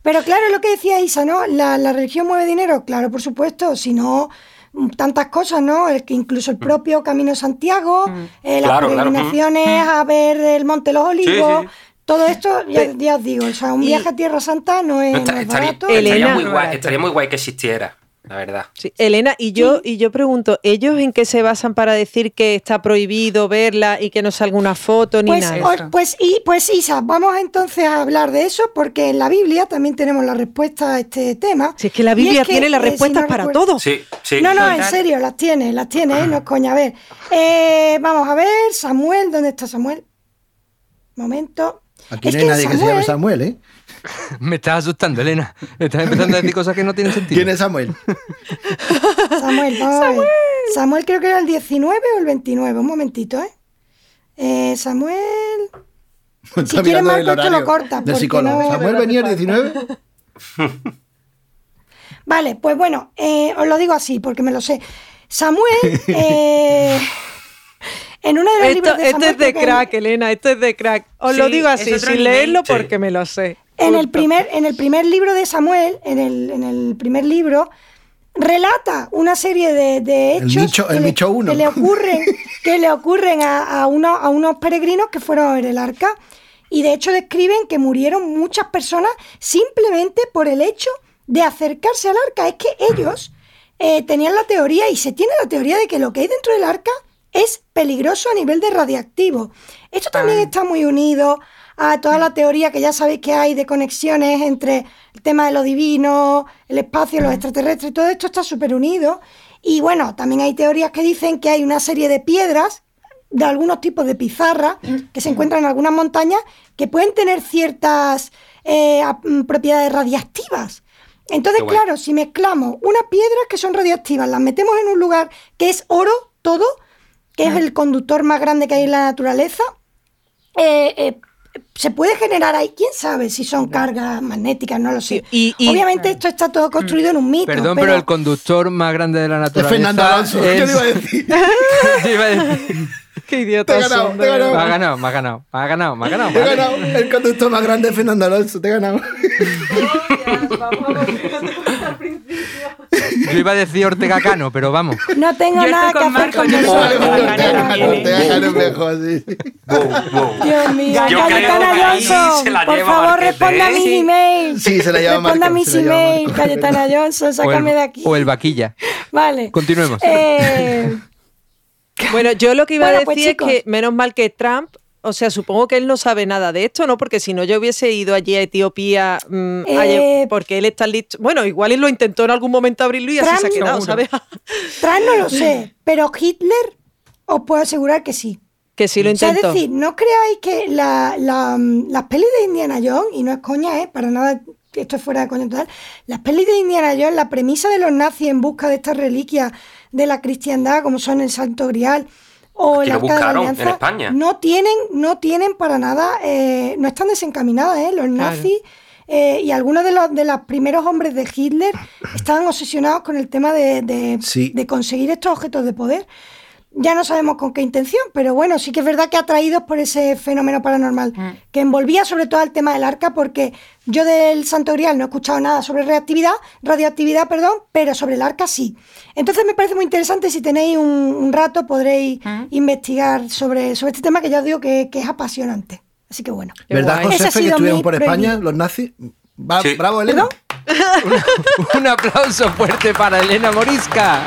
pero claro, lo que decía Isa, ¿no? La, la religión mueve dinero, claro, por supuesto, si no mm, tantas cosas, ¿no? El que incluso el propio Camino Santiago, eh, las Claro, claro. peregrinaciones a ver el Monte de los Olivos, sí. Todo esto, ya, ya os digo, o sea, un Y- viaje a Tierra Santa no es, No, no esta- es estaría, barato. estaría Elena. muy guay, estaría muy guay que existiera, la verdad. Sí, Elena, y yo, y yo pregunto, ¿ellos en qué se basan para decir que está prohibido verla y que no salga una foto ni Pues, nada? pues, y, pues Isa, vamos entonces a hablar de eso porque en la Biblia también tenemos la respuesta a este tema. Si es que la Biblia es que, tiene las eh, si respuestas no para recuerdo- todo. Sí, sí. No, no, en serio, las tiene, las tiene, ¿eh? no es coña. A ver, eh, vamos a ver, Samuel, ¿dónde está Samuel? Momento. Aquí Es no hay que nadie que se llame Samuel, ¿eh? (laughs) Me estás asustando, Elena. Estás empezando a decir cosas que no tienen sentido. ¿Quién es Samuel? (laughs) Samuel, vamos a ver. Samuel creo que era el 19 o el 29, un momentito, ¿eh? Eh, Samuel... Está quieres, mirando Marco, el esto lo corta, porque psicólogo. no- ¿Samuel venía el 19? (laughs) Vale, pues bueno, eh, os lo digo así porque me lo sé. Samuel, eh, en uno de los Esto, libros de esto Samuel, es de crack, Elena, esto es de crack. Os lo digo así, sin nivel. leerlo Sí. porque me lo sé. En el, primer, en el primer libro de Samuel, en el, en el primer libro, relata una serie de, de El hechos bicho- que, el le, que le ocurren, (laughs) que le ocurren a, a unos, a unos peregrinos que fueron a ver el arca. Y de hecho describen que murieron muchas personas simplemente por el hecho de acercarse al arca. Es que ellos eh, tenían la teoría y se tiene la teoría de que lo que hay dentro del arca es peligroso a nivel de radiactivo. Esto también está muy unido a toda la teoría que ya sabéis que hay de conexiones entre el tema de lo divino, el espacio, los extraterrestres, todo esto está súper unido. Y bueno, también hay teorías que dicen que hay una serie de piedras de algunos tipos de pizarra que se encuentran en algunas montañas que pueden tener ciertas eh, mm, propiedades radiactivas. Entonces, claro, si mezclamos unas piedras que son radiactivas, las metemos en un lugar que es oro, todo, que es el conductor más grande que hay en la naturaleza, eh, eh, se puede generar ahí, quién sabe si son cargas magnéticas, no lo sé. Y- y- Obviamente esto está todo construido en un mito. Perdón, pero, pero el conductor más grande de la Es naturaleza. Fernando Alonso. es- Yo le iba a decir. (laughs) Yo iba a decir- (laughs) Qué idiota. Te he ganado, te he ganado. Me ha ganado, me ha ganado, me ha ganado, me ha ganado. Te he ganado. El conductor más grande es Fernando Alonso. Te he ganado. (laughs) Yo iba a decir Ortega Cano, pero vamos. no tengo Yo nada que con hacer Marco, con yo eso. Ortega Cano, Ortega Cano mejor, sí. Dios mío, Yo Cayetana Johnson, por favor Marquete, responda a ¿eh? mis Sí. emails. Sí, se la lleva Responda a Marco, mis emails. Cayetana Johnson, sácame el, de aquí. o el vaquilla. Vale. Continuemos. Eh, (laughs) Bueno, yo lo que iba Bueno, a pues, decir es que menos mal que Trump, o sea, supongo que él no sabe nada de esto, ¿no? Porque si no, yo hubiese ido allí a Etiopía, mm, Eh, ayer, porque él está listo. Bueno, igual él lo intentó en algún momento abrirlo y así Trump se ha quedado. ¿sabes? Trump no lo (laughs) sé, pero Hitler os puedo asegurar que sí. que sí lo O sea, es intentó. decir, no creáis que la- la, mm, las pelis de Indiana Jones, y no es coña, ¿eh? para nada, esto es fuera de coña total, las pelis de Indiana Jones, la premisa de los nazis en busca de estas reliquias de la cristiandad, como son el Santo Grial o Aquí el lo Arca de la buscaron, en Alianza, España. no tienen, no tienen para nada, eh, no están desencaminadas, ¿eh? Los nazis eh, y algunos de los, de los primeros hombres de Hitler (clears throat) estaban obsesionados con el tema de, de- Sí. de conseguir estos objetos de poder. Ya no sabemos con qué intención, pero bueno, sí que es verdad que atraídos por ese fenómeno paranormal, que envolvía sobre todo el tema del arca, porque yo del Santo Grial no he escuchado nada sobre reactividad, radioactividad, perdón, pero sobre el arca sí. Entonces me parece muy interesante, si tenéis un, un rato podréis investigar sobre, sobre este tema que ya os digo que, que es apasionante. Así que bueno. ¿Verdad, Josefe, que estuvieron por España prohibido. los nazis? Va- Sí. Bravo, Elena. (laughs) Un aplauso fuerte para Elena Morisca.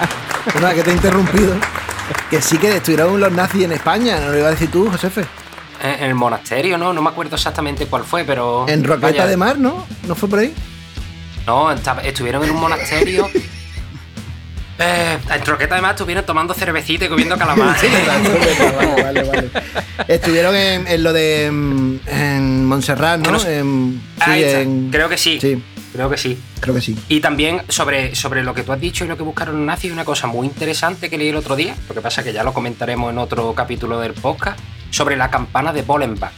Una que te he interrumpido. Que sí que estuvieron los nazis en España, ¿no lo iba a decir tú, Josefe? En el monasterio, ¿no? No me acuerdo exactamente cuál fue, pero. En Roqueta vaya, de Mar, ¿no? ¿No fue por ahí? No, estuvieron en un monasterio. (laughs) Eh, en Roqueta de Mar estuvieron tomando cervecita y comiendo calamar. vale, vale, vale. Estuvieron en, en lo de. mm, En Montserrat, ¿no? En- sí, Ahí está. en- Creo que sí. Sí, Creo que sí. creo que sí. Y también sobre, sobre lo que tú has dicho y lo que buscaron los nazis, una cosa muy interesante que leí el otro día, lo que pasa que ya lo comentaremos en otro capítulo del podcast, sobre la campana de Bollenbach.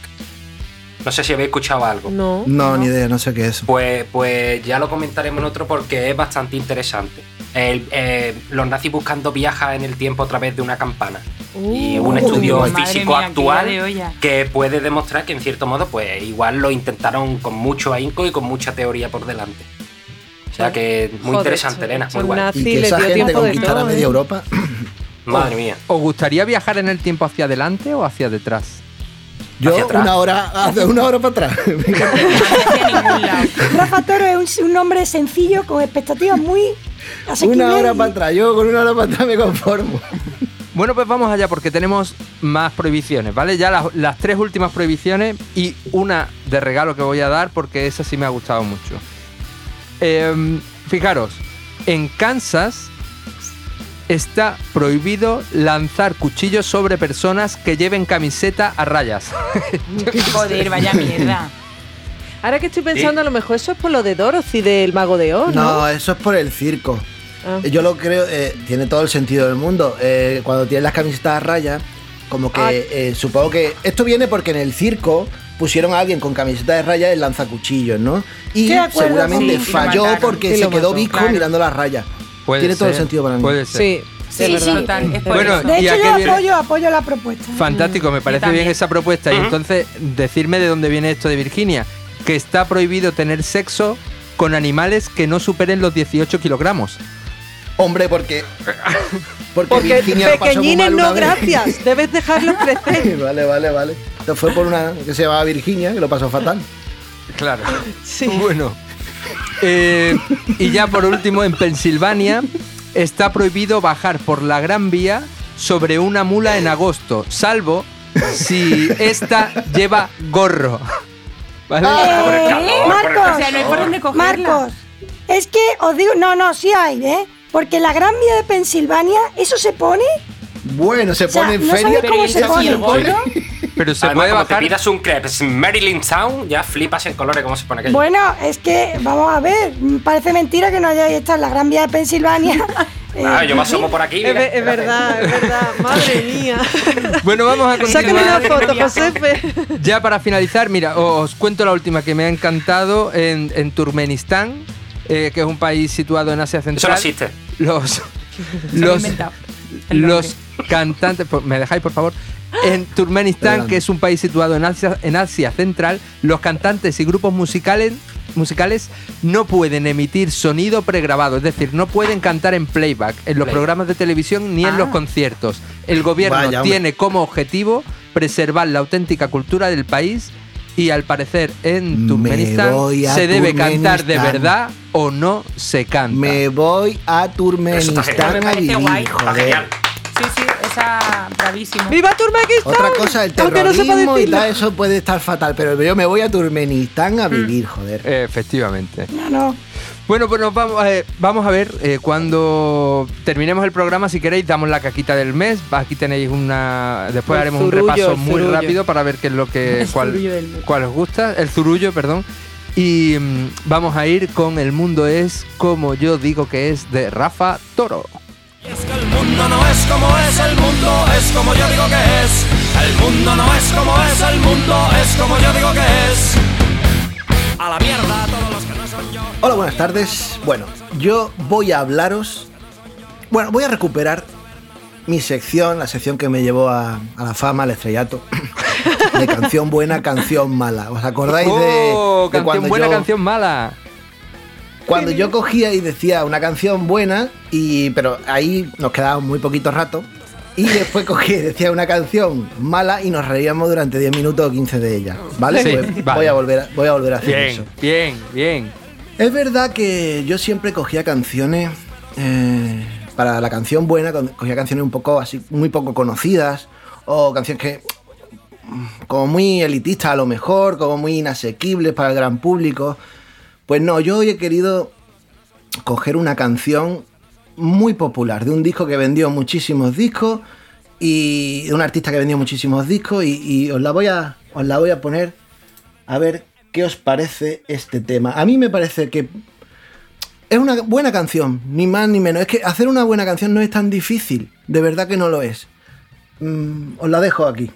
No sé si habéis escuchado algo. No. No, ni idea, no sé qué es. Pues, pues ya lo comentaremos en otro porque es bastante interesante. El- eh, los nazis buscando viajas en el tiempo a través de una campana. y un Uh, estudio físico mía, actual que puede demostrar que en cierto modo pues igual lo intentaron con mucho ahínco y con mucha teoría por delante. O sea que muy Joder, interesante, Elena, muy guay. nazis. Y que esa gente conquistara todo, media ¿eh? Europa. (coughs) Madre mía. ¿Os gustaría viajar en el tiempo hacia adelante o hacia detrás? Yo una hora, hace una hora para atrás. (laughs) (laughs) Rafa Toro es un, un hombre sencillo con expectativas muy una hora para atrás. Yo con una hora para atrás me conformo. Bueno, pues vamos allá porque tenemos más prohibiciones, ¿vale? Ya las, las tres últimas prohibiciones y una de regalo que voy a dar porque esa sí me ha gustado mucho. Em, fijaros, en Kansas está prohibido lanzar cuchillos sobre personas que lleven camiseta a rayas. Joder, vaya mierda. Ahora que estoy pensando, a lo mejor eso es por lo de Dorothy del Mago de Oz, ¿no? No, eso es por el circo. Ah. Yo lo creo, eh, tiene todo el sentido del mundo. Eh, cuando tienes las camisetas a rayas, como que Ah. eh, supongo que esto viene porque en el circo pusieron a alguien con camiseta de rayas en lanzacuchillos, ¿no? Y seguramente sí, y lo falló porque se quedó mató, visco claro. mirando las rayas. Puede Tiene todo el sentido para mí. Puede ser. Sí, Sí, es sí, verdad. total, es por Bueno. De ¿Y a hecho, yo viene? apoyo, apoyo la propuesta. Fantástico, me parece bien esa propuesta. Y entonces, decirme de dónde viene esto de Virginia. Que está prohibido tener sexo con animales que no superen los 18 kilogramos. Hombre, porque. Porque, Porque pequeñines no, vez. gracias. (laughs) Debes dejarlos crecer. (laughs) vale, vale, vale. Esto fue por una que se llamaba Virginia, que lo pasó fatal. Claro. Sí. Bueno. Eh, y ya por último, en Pensilvania está prohibido bajar por la Gran Vía sobre una mula en agosto, salvo si esta lleva gorro. Eh, calor, Marcos, O sea, no hay por dónde cogerla. Marcos, es que os digo, no, no, sí hay, ¿eh? Porque la Gran Vía de Pensilvania, ¿eso se pone? Bueno, se O sea, pone en no feria. cómo Pero se ¿y el pone. gorro? Pero se Además, puede como te bajar. pidas un crepes en Maryland Town, ya flipas en colores cómo se pone aquello. Bueno, es que, vamos a ver, parece mentira que no hayáis estado en la Gran Vía de Pensilvania. (laughs) Eh, yo me asomo por aquí. Es, mira, verdad, es verdad. (laughs) Madre mía. Bueno, vamos a (laughs) Sácame una continuar. foto, Josefe. Ya para finalizar, mira, os cuento la última que me ha encantado en, en Turkmenistán, eh, que es un país situado en Asia Eso no Central. existe. Los, los, los cantantes, por- ¿me dejáis por favor? En Turkmenistán, Adelante. que es un país situado en Asia, en Asia Central, los cantantes y grupos musicales, musicales no pueden emitir sonido pregrabado, es decir, no pueden cantar en playback en los Play. programas de televisión ni en Ah. los conciertos. El gobierno Vaya, tiene como objetivo preservar la auténtica cultura del país y al parecer en Me Turkmenistán se debe cantar de verdad o no se canta. Me voy a Turkmenistán a vivir, Sí, sí, esa bravísimo. ¡Viva Turkmenistán! Otra cosa, el Aunque no terrorismo y tal, eso puede estar fatal, pero yo me voy a Turkmenistán a vivir, joder. Efectivamente. no, no. Bueno, pues nos vamos, eh, vamos a ver eh, cuando terminemos el programa, si queréis, damos la caquita del mes. Aquí tenéis una. Después El haremos zurullo, un repaso muy rápido para ver qué es lo que. (laughs) El cuál, cuál os gusta. El zurullo, perdón. Y mm, vamos a ir con El mundo es como yo digo que es de Rafa Toro. Que mundo no es como es, el mundo es como yo digo que es. El mundo no es como es, el mundo es como yo digo que es. A la mierda todo. Hola, buenas tardes. Bueno, yo voy a hablaros. Bueno, voy a recuperar mi sección, la sección que me llevó a, a la fama, al estrellato. (laughs) De canción buena, canción mala. ¿Os acordáis de, Oh, de canción cuando buena, yo- canción mala. Cuando yo cogía y decía una canción buena, y pero ahí nos quedaba muy poquito rato. Y después (laughs) cogía y decía una canción mala y nos reíamos durante 10 minutos o 15 de ella. ¿Vale? Sí, Pues vale. Voy, a volver a, voy a volver a hacer eso. Bien, bien, bien. Es verdad que yo siempre cogía canciones. eh, para la canción buena, cogía canciones un poco así, muy poco conocidas. O canciones que. como muy elitistas a lo mejor, como muy inasequibles para el gran público. Pues no, yo hoy he querido coger una canción muy popular, de un disco que vendió muchísimos discos y de un artista que vendió muchísimos discos y, os, la voy a, os la voy a poner a ver qué os parece este tema. A mí me parece que es una buena canción, ni más ni menos. Es que hacer una buena canción no es tan difícil, de verdad que no lo es. Mm, os la dejo aquí.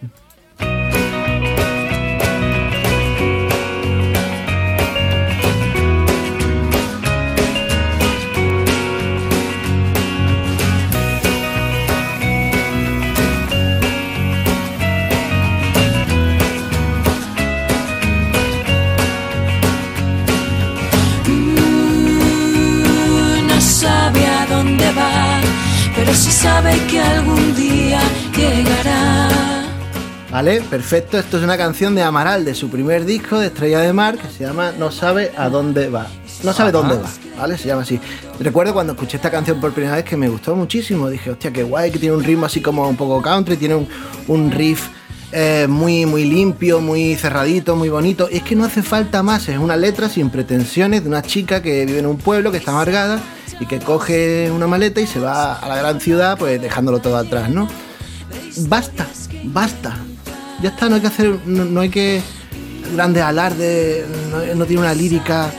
Pero sí sabe que algún día llegará. ¿Vale? Perfecto. Esto es una canción de Amaral, de su primer disco de Estrella de Mar, que se llama No sabe a dónde va. No sabe Ajá. dónde va, ¿vale? Se llama así. Recuerdo cuando escuché esta canción por primera vez que me gustó muchísimo. Dije, hostia, qué guay, que tiene un ritmo así como un poco country, tiene un, un riff eh, muy, muy limpio, muy cerradito, muy bonito. Y es que no hace falta más, es una letra sin pretensiones de una chica que vive en un pueblo, que está amargada y que coge una maleta y se va a la gran ciudad, pues dejándolo todo atrás, ¿no? Basta, basta. Ya está, no hay que hacer, no, no hay que grandes alardes, no, no tiene una lírica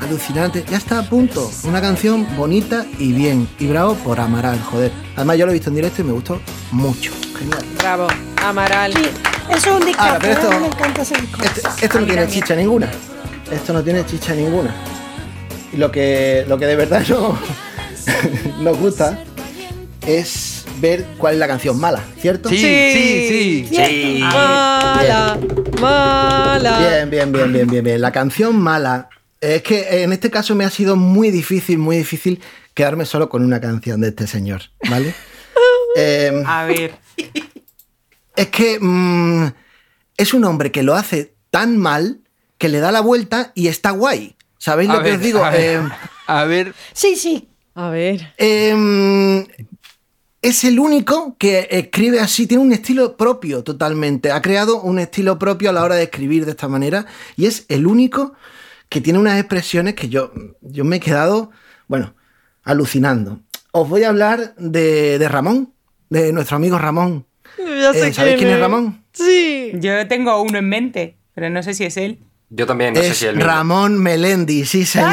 alucinante. Ya está a punto. Una canción bonita y bien. Y bravo por Amaral, joder. Además yo lo he visto en directo y me gustó mucho. Genial. Bravo, Amaral. Sí, eso es un disco. Ahora, pero esto- me encanta ese disco. Este, esto no tiene chicha ninguna. Esto no tiene chicha ninguna. Y lo que, lo que de verdad no, (laughs) nos gusta es ver cuál es la canción mala, ¿cierto? Sí, sí, sí. Sí. Mala, mala. Bien, bien, bien, bien, bien, bien. La canción mala. Es que en este caso me ha sido muy difícil, muy difícil quedarme solo con una canción de este señor, ¿vale? (laughs) Eh, A ver. es que mm, es un hombre que lo hace tan mal que le da la vuelta y está guay. ¿Sabéis A lo que os digo? a ver. Eh, A ver, Sí, sí. A ver. Eh, es el único que escribe así, tiene un estilo propio totalmente. Ha creado un estilo propio a la hora de escribir de esta manera y es el único que tiene unas expresiones que yo, yo me he quedado, bueno, alucinando. Os voy a hablar de, de Ramón, de nuestro amigo Ramón. Ya sé Eh, ¿Sabéis quién es es. Ramón? Sí. Yo tengo uno en mente, pero no sé si es él. Yo también, no sé es si el mismo. Ramón Melendi, sí señor.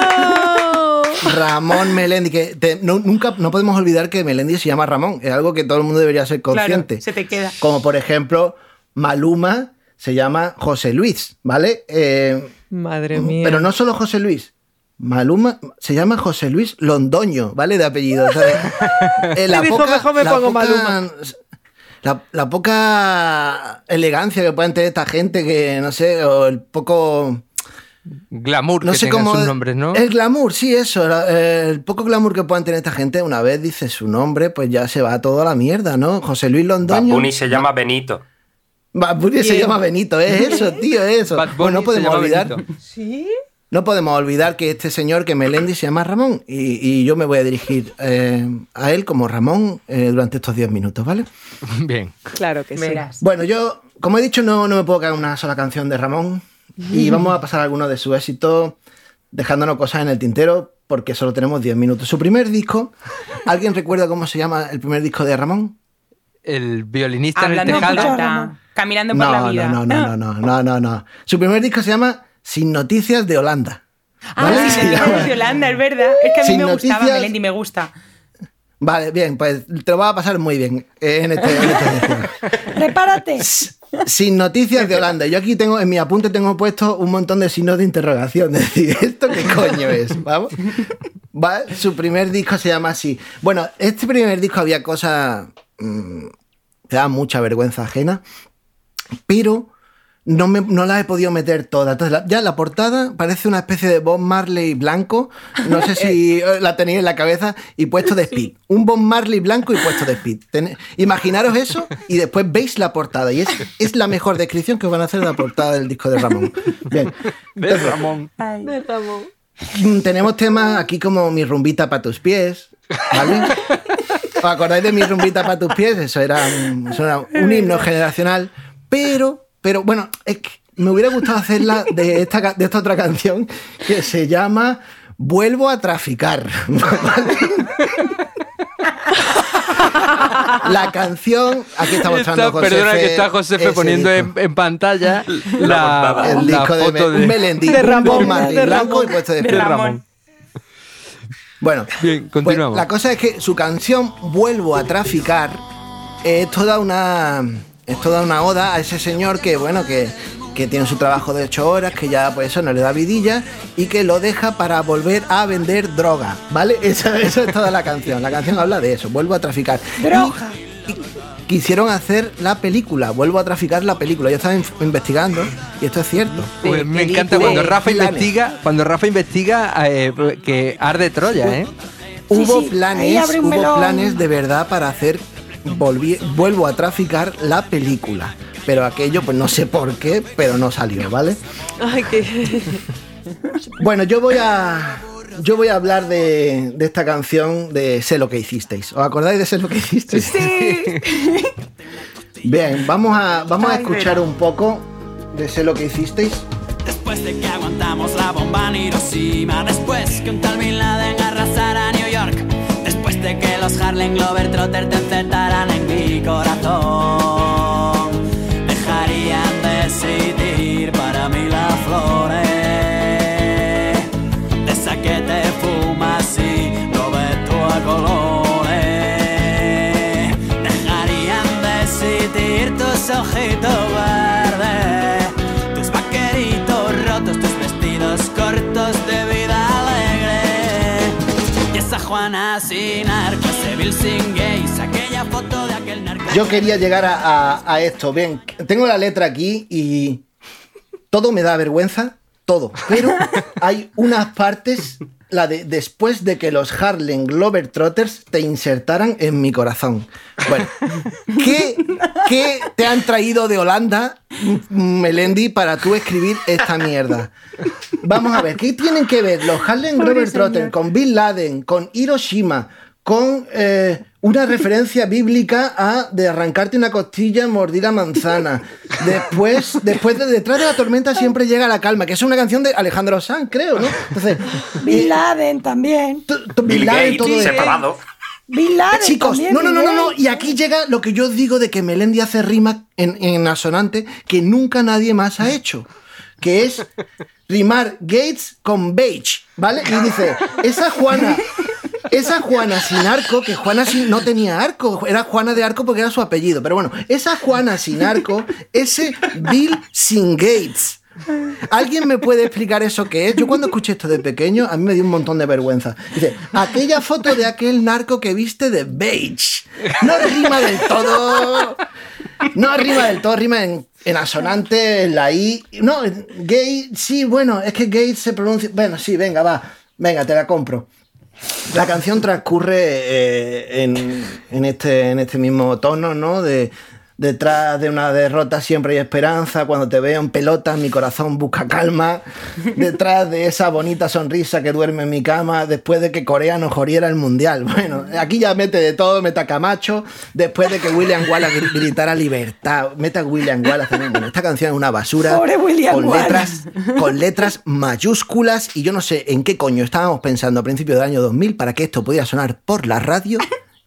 ¡Vamos! Ramón Melendi, que te- no, nunca no podemos olvidar que Melendi se llama Ramón, es algo que todo el mundo debería ser consciente. Claro, se te queda. Como por ejemplo, Maluma se llama José Luis, ¿vale? Eh, Madre mía. pero no solo José Luis. Maluma se llama José Luis Londoño, ¿vale? De apellido. o sea, eh, Y dijo, "Mejor me pongo Maluma". La, la poca elegancia que pueden tener esta gente, que no sé, o el poco. glamour No que sé tengan cómo. sus nombres, ¿no? El glamour, sí, eso. El poco glamour que puedan tener esta gente, una vez dice su nombre, pues ya se va todo a la mierda, ¿no? José Luis Londoño. Bunny se llama Benito. Bad Bunny se llama Benito, es eso, tío, es eso. Bad Bunny Bueno, no se podemos llama olvidar. Benito. ¿Sí? No podemos olvidar que este señor, que Melendi, se llama Ramón. Y, y yo me voy a dirigir eh, a él como Ramón eh, durante estos 10 minutos, ¿vale? (laughs) Bien. Claro que sí. Bueno, yo, como he dicho, no, no me puedo quedar una sola canción de Ramón. Y vamos a pasar algunos de sus éxitos, dejándonos cosas en el tintero, porque solo tenemos 10 minutos. Su primer disco, (laughs) ¿alguien recuerda cómo se llama el primer disco de Ramón? El violinista Hablando en el tejado. plata, caminando por la No, vida. no, no, no, no, no, no, no. (laughs) Su primer disco se llama Sin Noticias de Holanda. Ah, Se llama- (laughs) de Yolanda, es verdad. Es que a mí Sin me gustaba noticias- Melendi, me gusta. Vale, bien, pues te lo vas a pasar muy bien eh, en este, en. (laughs) Prepárate. Sin noticias de Holanda. Yo aquí tengo, en mi apunte tengo puesto un montón de signos de interrogación. (laughs) Es decir, ¿esto qué coño es? Vamos. Va, Su primer disco se llama así. Bueno, este primer disco había cosas mm, que daban mucha vergüenza ajena, pero no, me, no las he podido meter todas. Entonces, la- ya la portada parece una especie de Bob Marley blanco. No sé si (laughs) eh, la tenéis en la cabeza y puesto de speed. Un Bob Marley blanco y puesto de speed. Ten- imaginaros eso y después veis la portada. Y es, es la mejor descripción que os van a hacer de la portada del disco de Ramón. Bien. De Ramón. De Ramón. Mm, Tenemos temas aquí como Mi rumbita para tus pies, ¿vale? ¿Os acordáis de Mi rumbita para tus pies? Eso era un, eso era un himno generacional, pero, pero bueno, es que me hubiera gustado hacerla de esta, de esta otra canción que se llama Vuelvo a traficar. (laughs) ¿vale? La canción, aquí está mostrando Está- perdona que está ese poniendo disco. en, en pantalla la, el la disco de, foto de, un Melendi, de Ramón, Marley de blanco Ramón. y puesto de de speed. Ramón. Bueno, Bien, pues continuamos. la cosa es que su canción Vuelvo a traficar es toda una es toda una oda a ese señor que bueno que, que tiene su trabajo de ocho horas, que ya pues eso no le da vidilla y que lo deja para volver a vender droga, ¿vale? (laughs) Esa, esa es toda la canción. La canción habla de eso, vuelvo a traficar. Droga. y quisieron hacer la película, vuelvo a traficar la película. Yo estaba investigando y esto es cierto. Pues me encanta cuando Rafa Planes. investiga, cuando Rafa investiga eh, que arde Troya, ¿eh? Hubo sí, planes, hubo melón. planes de verdad para hacer volví- vuelvo a traficar la película. Pero aquello, pues no sé por qué, pero no salió, ¿vale? Ay, qué. (laughs) Bueno, yo voy a. Yo voy a hablar de, de esta canción de Sé lo que hicisteis. ¿Os acordáis de Sé lo que hicisteis? Sí. (laughs) Bien, vamos a, vamos a escuchar un poco de Sé lo que hicisteis. Después de que aguantamos la bomba en Hiroshima Después que un tal Bin Laden arrasara Después de que los Harlem Globetrotters te encerraran en mi corazón Sin arco, sin gays, aquella foto de aquel narco. Yo quería llegar a, a- a esto. Bien, tengo la letra aquí y todo me da vergüenza, todo. Pero hay unas partes, la de después de que los Harlem Globetrotters te insertaran en mi corazón. Bueno, (laughs) ¿qué, qué te han traído de Holanda, Melendi, para tú escribir esta mierda? Vamos a ver, ¿qué tienen que ver los Harlem Globetrotters con Bin Laden, con Hiroshima, con eh, una referencia bíblica a de arrancarte una costilla, mordir la manzana. Después, después de detrás de la tormenta siempre llega la calma, que es una canción de Alejandro Sanz, creo, ¿no? Entonces, (laughs) Bin Laden también. Bin Bill Laden, Gates todo separado. Bin Laden Chicos, también, no, no, no, no. Y aquí llega lo que yo digo de que Melendi hace rima en, en asonante que nunca nadie más ha hecho. Que es rimar Gates con Beige, ¿vale? Y dice, esa Juana, esa Juana sin arco, que Juana sin- no tenía arco, era Juana de arco porque era su apellido, pero bueno, esa Juana sin arco, ese Bill sin Gates. ¿Alguien me puede explicar eso qué es? Yo cuando escuché esto de pequeño, a mí me dio un montón de vergüenza. Dice, aquella foto de aquel narco que viste de beige. No rima del todo. No rima del todo, rima en, en asonante, en la I. No, gay, sí, bueno, es que gay se pronuncia. Bueno, sí, venga, va. Venga, te la compro. La canción transcurre eh, en, este, en este mismo tono, ¿no? De, detrás de una derrota siempre hay esperanza. Cuando te veo en pelota, mi corazón busca calma. Detrás de esa bonita sonrisa que duerme en mi cama, después de que Corea nos jodiera el mundial. Bueno, aquí ya mete de todo, meta Camacho. Después de que William Wallace gri- gritara libertad, meta William Wallace también. Bueno, esta canción es una basura. Pobre William con Wallace. letras con letras mayúsculas y yo no sé en qué coño estábamos pensando a principios del año 2000 para que esto pudiera sonar por la radio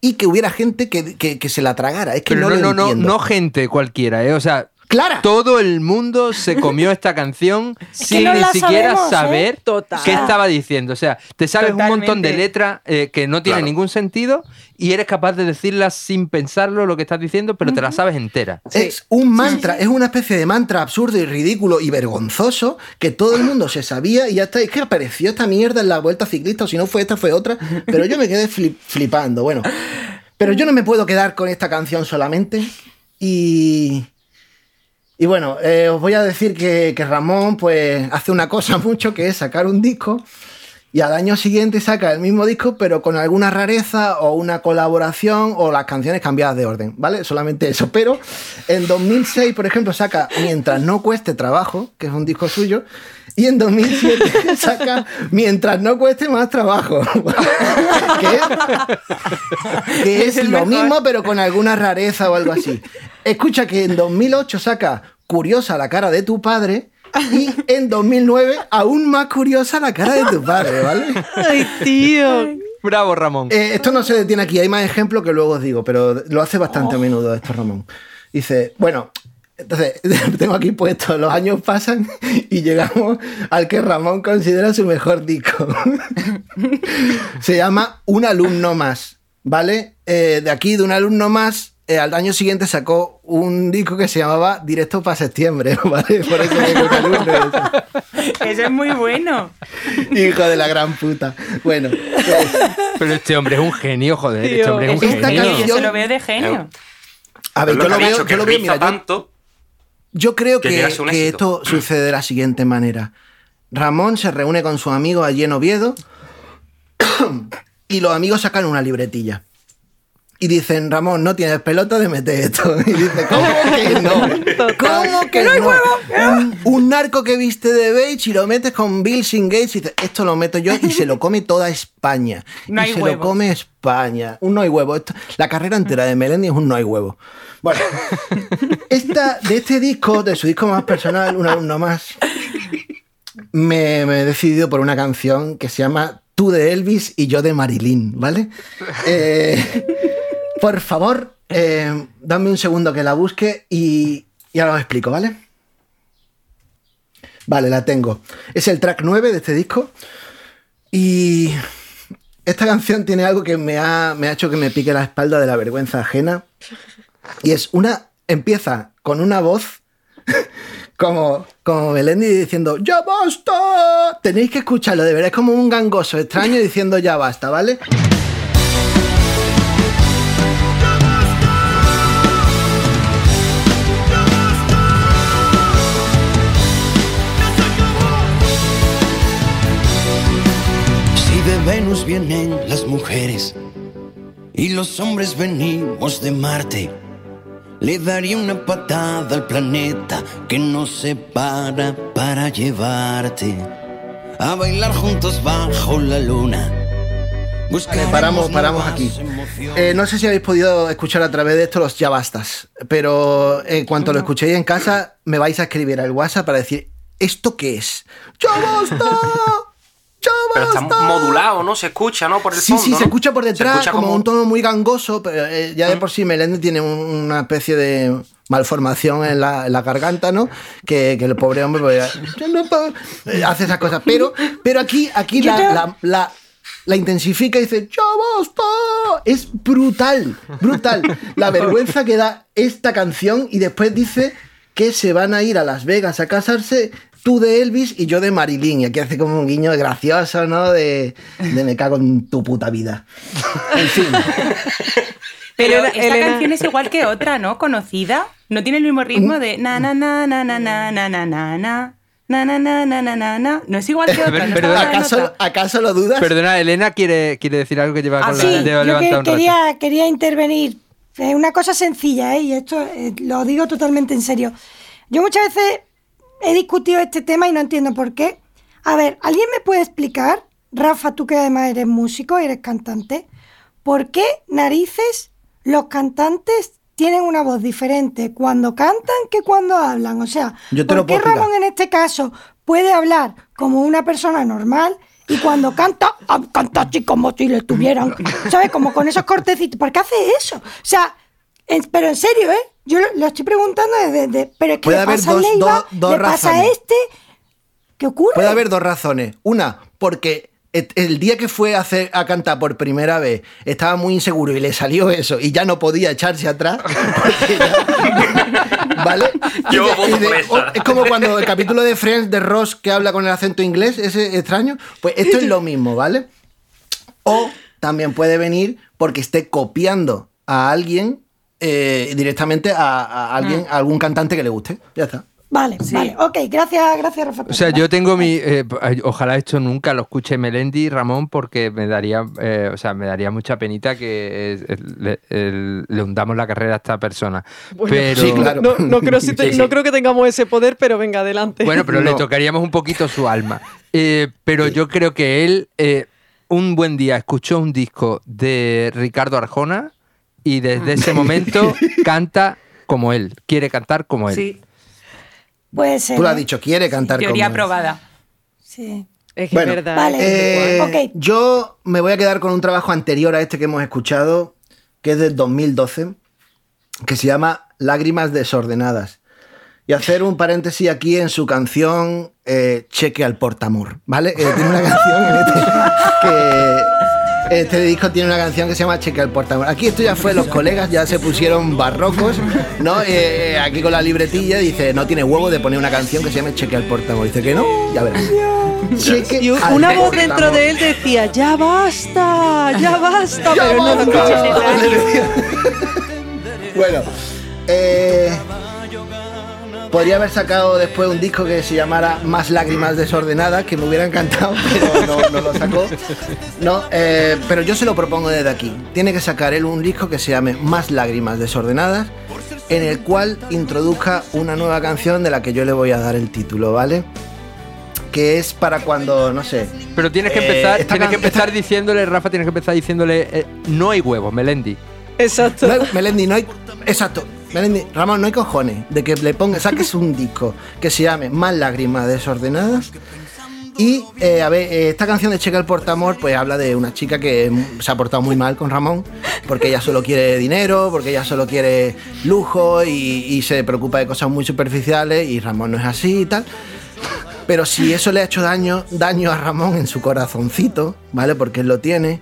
y que hubiera gente que, que- que se la tragara. Es que Pero no, no, no, lo no, entiendo. no gente cualquiera, ¿eh? O sea, Clara. Todo el mundo se comió esta canción (laughs) sin no ni la siquiera sabemos, ¿eh? saber qué estaba diciendo. O sea, te sabes un montón de letras eh, que no tienen Claro. ningún sentido y eres capaz de decirlas sin pensarlo lo que estás diciendo, pero te las sabes entera. Es un mantra, es una especie de mantra absurdo y ridículo y vergonzoso que todo el mundo se sabía y ya está. Es que apareció esta mierda en la vuelta ciclista, o si no fue esta, fue otra. Pero yo me quedé flip- flipando. Bueno, pero yo no me puedo quedar con esta canción solamente. Y. Y bueno, eh, os voy a decir que, que Ramón pues hace una cosa (laughs) mucho que es sacar un disco y al año siguiente saca el mismo disco pero con alguna rareza o una colaboración o las canciones cambiadas de orden, ¿vale? Solamente eso. Pero en 2006, por ejemplo, saca Mientras no cueste trabajo, que es un disco suyo, y en 2007 (laughs) saca Mientras no cueste más trabajo, (laughs) que es, que es lo mejor. mismo pero con alguna rareza o algo así. Escucha que en 2008 saca Curiosa la cara de tu padre y en 2009 aún más curiosa la cara de tu padre, ¿vale? Ay, tío. Bravo, Ramón. Eh, esto no se detiene aquí, hay más ejemplos que luego os digo, pero lo hace bastante a menudo esto Ramón. Dice, bueno, entonces (laughs) tengo aquí puesto, los años pasan y llegamos al que Ramón considera su mejor disco. (laughs) se llama Un alumno más, ¿vale? Eh, de aquí, de un alumno más, eh, al año siguiente sacó un disco que se llamaba Directo para septiembre, (laughs) ¿vale? Por eso alumno. Eso es muy bueno. Hijo de la gran puta. Bueno, pues, Pero este hombre es un genio, joder. Este hombre es un esta genio. canción- Yo se lo veo de genio. a ver, yo lo veo, yo lo veo, mira, tanto. Yo creo que esto (clears throat) sucede de la siguiente manera. Ramón se reúne con sus amigos allí en Oviedo (clears throat) y los amigos sacan una libretilla. Y dicen, Ramón, no tienes pelota de meter esto. (laughs) Y dice, ¿cómo (laughs) que no? ¿Cómo que no? Un, un narco que viste de beige y lo metes con Bill Sin Gates y dice, esto lo meto yo y se lo come toda España. (laughs) No y hay se lo come España. Un no hay huevo. Esto- la carrera entera de Melendi es un no hay huevo. Bueno, esta, de este disco, de su disco más personal, un alumno más, me, me he decidido por una canción que se llama Tú de Elvis y yo de Marilyn, ¿vale? Eh, por favor, eh, dame un segundo que la busque y, y ahora os explico, ¿vale? Vale, la tengo. Es el track 9 de este disco y esta canción tiene algo que me ha, hecho que me pique la espalda de la vergüenza ajena y es una, empieza con una voz (laughs) como, como Melendi diciendo ¡Ya basta! Tenéis que escucharlo, de verdad, es como un gangoso extraño diciendo ya basta, ¿vale? Mujeres y los hombres venimos de Marte, le daría una patada al planeta que nos separa para llevarte a bailar juntos bajo la luna. Vale, paramos, paramos aquí. Eh, no sé si habéis podido escuchar a través de esto los ya bastas, pero en cuanto lo escuchéis en casa, me vais a escribir al WhatsApp para decir, ¿esto qué es? ¡Ya basta! (laughs) ¡Ya Pero está modulado, ¿no? Se escucha, ¿no? Por el Sí, fondo, sí, se ¿no? escucha por Se detrás escucha como, un tono muy gangoso, pero eh, ya de por sí Melendi tiene un- una especie de malformación en la, en la garganta, ¿no? Que, que el pobre hombre pues, ya no puedo- eh, hace esas cosas. Pero, pero aquí, aquí Yo la, te- la- la- la intensifica y dice, ¡Ya basta! Es brutal, brutal. La vergüenza que da esta canción y después dice que se van a ir a Las Vegas a casarse tú de Elvis y yo de Marilyn. Y aquí hace como un guiño gracioso, ¿no? De, de me cago en tu puta vida. En fin. Pero Elena- esta Elena- canción es igual que otra, ¿no? Conocida. No tiene el mismo ritmo de na na na na na na na na na na na na na na na na na. No es igual que otra. no Perdona, ¿Acaso, otra. ¿Acaso lo dudas? Perdona, Elena quiere, quiere decir algo que lleva Ah, con Sí, la yo que- rato. quería, quería intervenir. Es una cosa sencilla, ¿eh? y esto eh, lo digo totalmente en serio. Yo muchas veces he discutido este tema y no entiendo por qué. A ver, ¿alguien me puede explicar, Rafa, tú que además eres músico, eres cantante, por qué narices los cantantes tienen una voz diferente cuando cantan que cuando hablan? O sea, Yo te ¿por lo qué. Ramón en este caso puede hablar como una persona normal y cuando canta, ah, canta así como si le tuvieran, (laughs) ¿sabes? Como con esos cortecitos. ¿Por qué hace eso? O sea, en- pero en serio, ¿eh? Yo lo, lo estoy preguntando desde. de- pero es que Puede le haber pasa a dos- Leiva, dos- dos le pasa a este. ¿Qué ocurre? Puede haber dos razones. Una, porque el día que fue a, hacer, a cantar por primera vez estaba muy inseguro y le salió eso y ya no podía echarse atrás. (laughs) ya- (laughs) ¿Vale? Yo de- voto y de- por esa. o- es como cuando el capítulo de Friends de Ross que habla con el acento inglés, ese extraño. Pues esto es lo mismo, ¿vale? O también puede venir porque esté copiando a alguien eh, directamente a, a alguien, a algún cantante que le guste. Ya está. Vale, vale. Ok, gracias, gracias, Rafa. O sea, yo tengo mi. eh, ojalá esto nunca lo escuche Melendi y Ramón, porque me daría, eh, o sea, me daría mucha penita que eh, le, el- le hundamos la carrera a esta persona. Bueno, pero, Sí, claro. No, no (laughs) creo, si te- Sí, sí. no creo que tengamos ese poder, pero venga, adelante. Bueno, pero le tocaríamos un poquito su alma. (laughs) Eh, pero yo creo que él eh, un buen día escuchó un disco de Ricardo Arjona y desde ese momento (laughs) canta como él, quiere cantar como él. Sí, Puede ser. Tú lo has dicho, quiere cantar teoría como él. aprobada. Sí. es que Bueno, es verdad. vale. Eh, Ok. Yo me voy a quedar con un trabajo anterior a este que hemos escuchado, que es del 2012, que se llama Lágrimas desordenadas. Y hacer un paréntesis aquí en su canción eh, Cheque al Portamur, ¿vale? Eh, tiene una canción en este, (laughs) que... Este disco tiene una canción que se llama Cheque al Portamur. Aquí esto ya fue, los colegas ya se pusieron barrocos, ¿no? Eh, aquí con la libretilla dice, no tiene huevo de poner una canción que se llame Cheque al Portamur. Dice que no, ya verás. Cheque Y una voz dentro de él decía, ya basta, ya basta, pero no lo escuché. (laughs) Bueno, eh, podría haber sacado después un disco que se llamara Más lágrimas desordenadas, que me hubiera encantado, (laughs) pero no, no lo sacó. No, eh, pero yo se lo propongo desde aquí. Tiene que sacar él un disco que se llame Más lágrimas desordenadas, en el cual introduzca una nueva canción de la que yo le voy a dar el título, ¿vale? Que es para cuando, no sé, Pero tienes que Eh, empezar, esta tienes que empezar diciéndole, Rafa, tienes que empezar diciéndole, eh, no hay huevos, Melendi. Exacto. No hay- Melendi, no hay. Exacto. Ramón, no hay cojones de que le pongas, saques un disco que se llame Más lágrimas desordenadas. Y, eh, a ver, eh, esta canción de Checa el Portamor, pues habla de una chica que se ha portado muy mal con Ramón, porque ella solo quiere dinero, porque ella solo quiere lujo y, y se preocupa de cosas muy superficiales, y Ramón no es así y tal. Pero si eso le ha hecho daño, daño a Ramón en su corazoncito, ¿vale? Porque él lo tiene,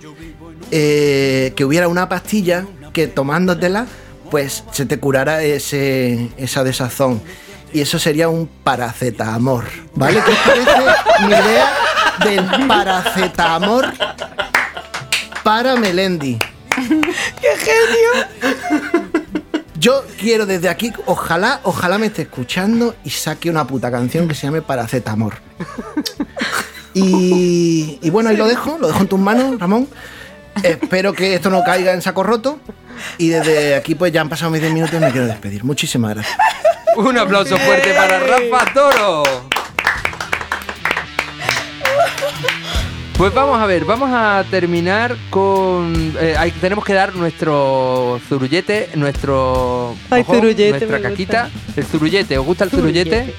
eh, que hubiera una pastilla que tomándotela, pues se te curara ese, esa desazón. Y eso sería un paracetamor, ¿vale? ¿Qué os parece mi idea del paracetamor para Melendi? ¡Qué genio! Yo quiero desde aquí, ojalá, ojalá me esté escuchando y saque una puta canción que se llame Paracetamor. Y, y bueno, ahí lo dejo, lo dejo en tus manos, Ramón. Espero que esto no caiga en saco roto. Y desde aquí, pues ya han pasado mis 10 minutos y me quiero despedir. Muchísimas gracias. Un aplauso fuerte para Rafa Toro. Pues vamos a ver, vamos a terminar con. eh, hay- tenemos que dar nuestro zurullete, nuestro. Ay, zurullete, Nuestra me caquita. El zurullete, ¿os gusta el zurullete? Zurullete.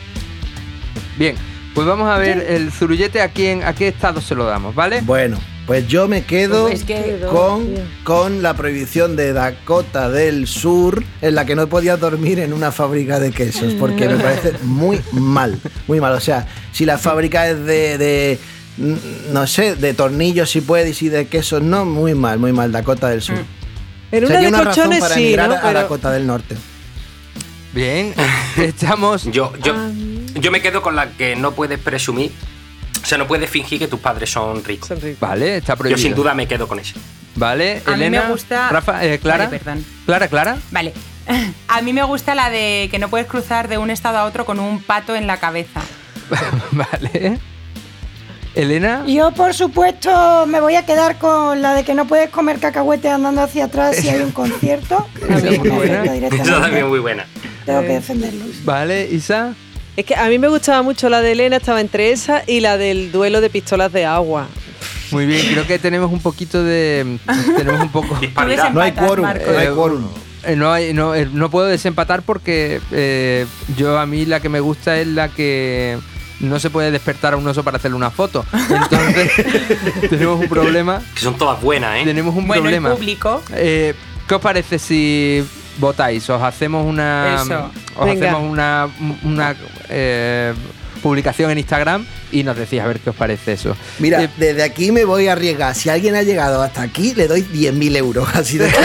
Bien, pues vamos a ver el zurullete a quién, a qué estado se lo damos, ¿vale? Bueno, pues yo me quedo Es que- con, con la prohibición de Dakota del Sur, en la que no podía dormir en una fábrica de quesos, porque me parece muy mal, muy mal. O sea, si la fábrica es de, de, mm, no sé, de tornillos si puedes y de quesos no, muy mal, muy mal, Dakota del Sur. En una Sería de una razón para sí, emigrar ¿no? a Pero- Dakota del Norte. Bien, (laughs) estamos. Yo, yo, yo me quedo con la que no puedes presumir. O sea, no puedes fingir que tus padres son ricos. Son ricos. Vale, está Yo prohibido. sin duda me quedo con eso. Vale, A mí me Elena. gusta- Rafa, eh, Clara. Vale, perdón. Clara, Clara. Vale. (laughs) A mí me gusta la de que no puedes cruzar de un estado a otro con un pato en la cabeza. (laughs) vale. Elena. Yo, por supuesto, me voy a quedar con la de que no puedes comer cacahuete andando hacia atrás si hay un (laughs) concierto. Esa es muy buena. también muy buena. Tengo que defenderlos. Vale, Isa. Es que a mí me gustaba mucho la de Elena, estaba entre esa y la del duelo de pistolas de agua. Muy bien, creo que tenemos un poquito de. (laughs) Tenemos un poco. Disparidad. No hay quórum, no hay quórum. Eh, no, hay, no, eh, no puedo desempatar porque eh, yo a mí la que me gusta es la que no se puede despertar a un oso para hacerle una foto. Entonces (laughs) tenemos un problema. Que son todas buenas, ¿eh? Tenemos un Bueno, el problema. público. Eh, ¿Qué os parece si votáis, os hacemos una, Eso. os Venga. hacemos una, una eh, publicación en Instagram y nos decís a ver qué os parece eso. Mira, Eh, desde aquí me voy a arriesgar. Si alguien ha llegado hasta aquí, le doy 10.000 euros. Así de (laughs)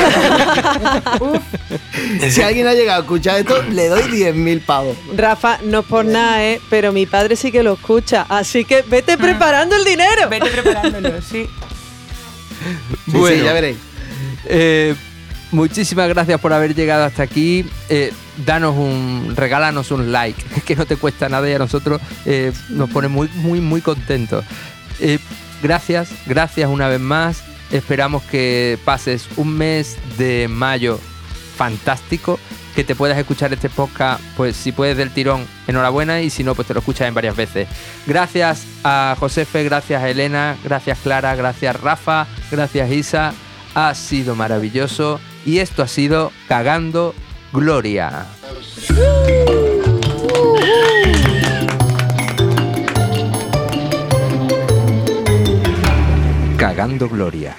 (laughs) Si alguien ha llegado a escuchar esto, le doy 10.000 pavos. Rafa, no es por nada, ¿eh? Pero mi padre sí que lo escucha. Así que vete preparando el dinero. Vete preparándolo, sí. Sí, Bueno. sí, ya veréis. Eh, muchísimas gracias por haber llegado hasta aquí. Eh, danos un, regálanos un like, (laughs) que no te cuesta nada y a nosotros eh, nos pone muy, muy, muy contentos. Eh, gracias, gracias una vez más. Esperamos que pases un mes de mayo fantástico, que te puedas escuchar este podcast, pues si puedes del tirón, enhorabuena, y si no, pues te lo escuchas en varias veces. Gracias a Josefe, gracias a Elena, gracias Clara, gracias Rafa, gracias Isa. Ha sido maravilloso y esto ha sido Cagando Gloria. Cagando Gloria.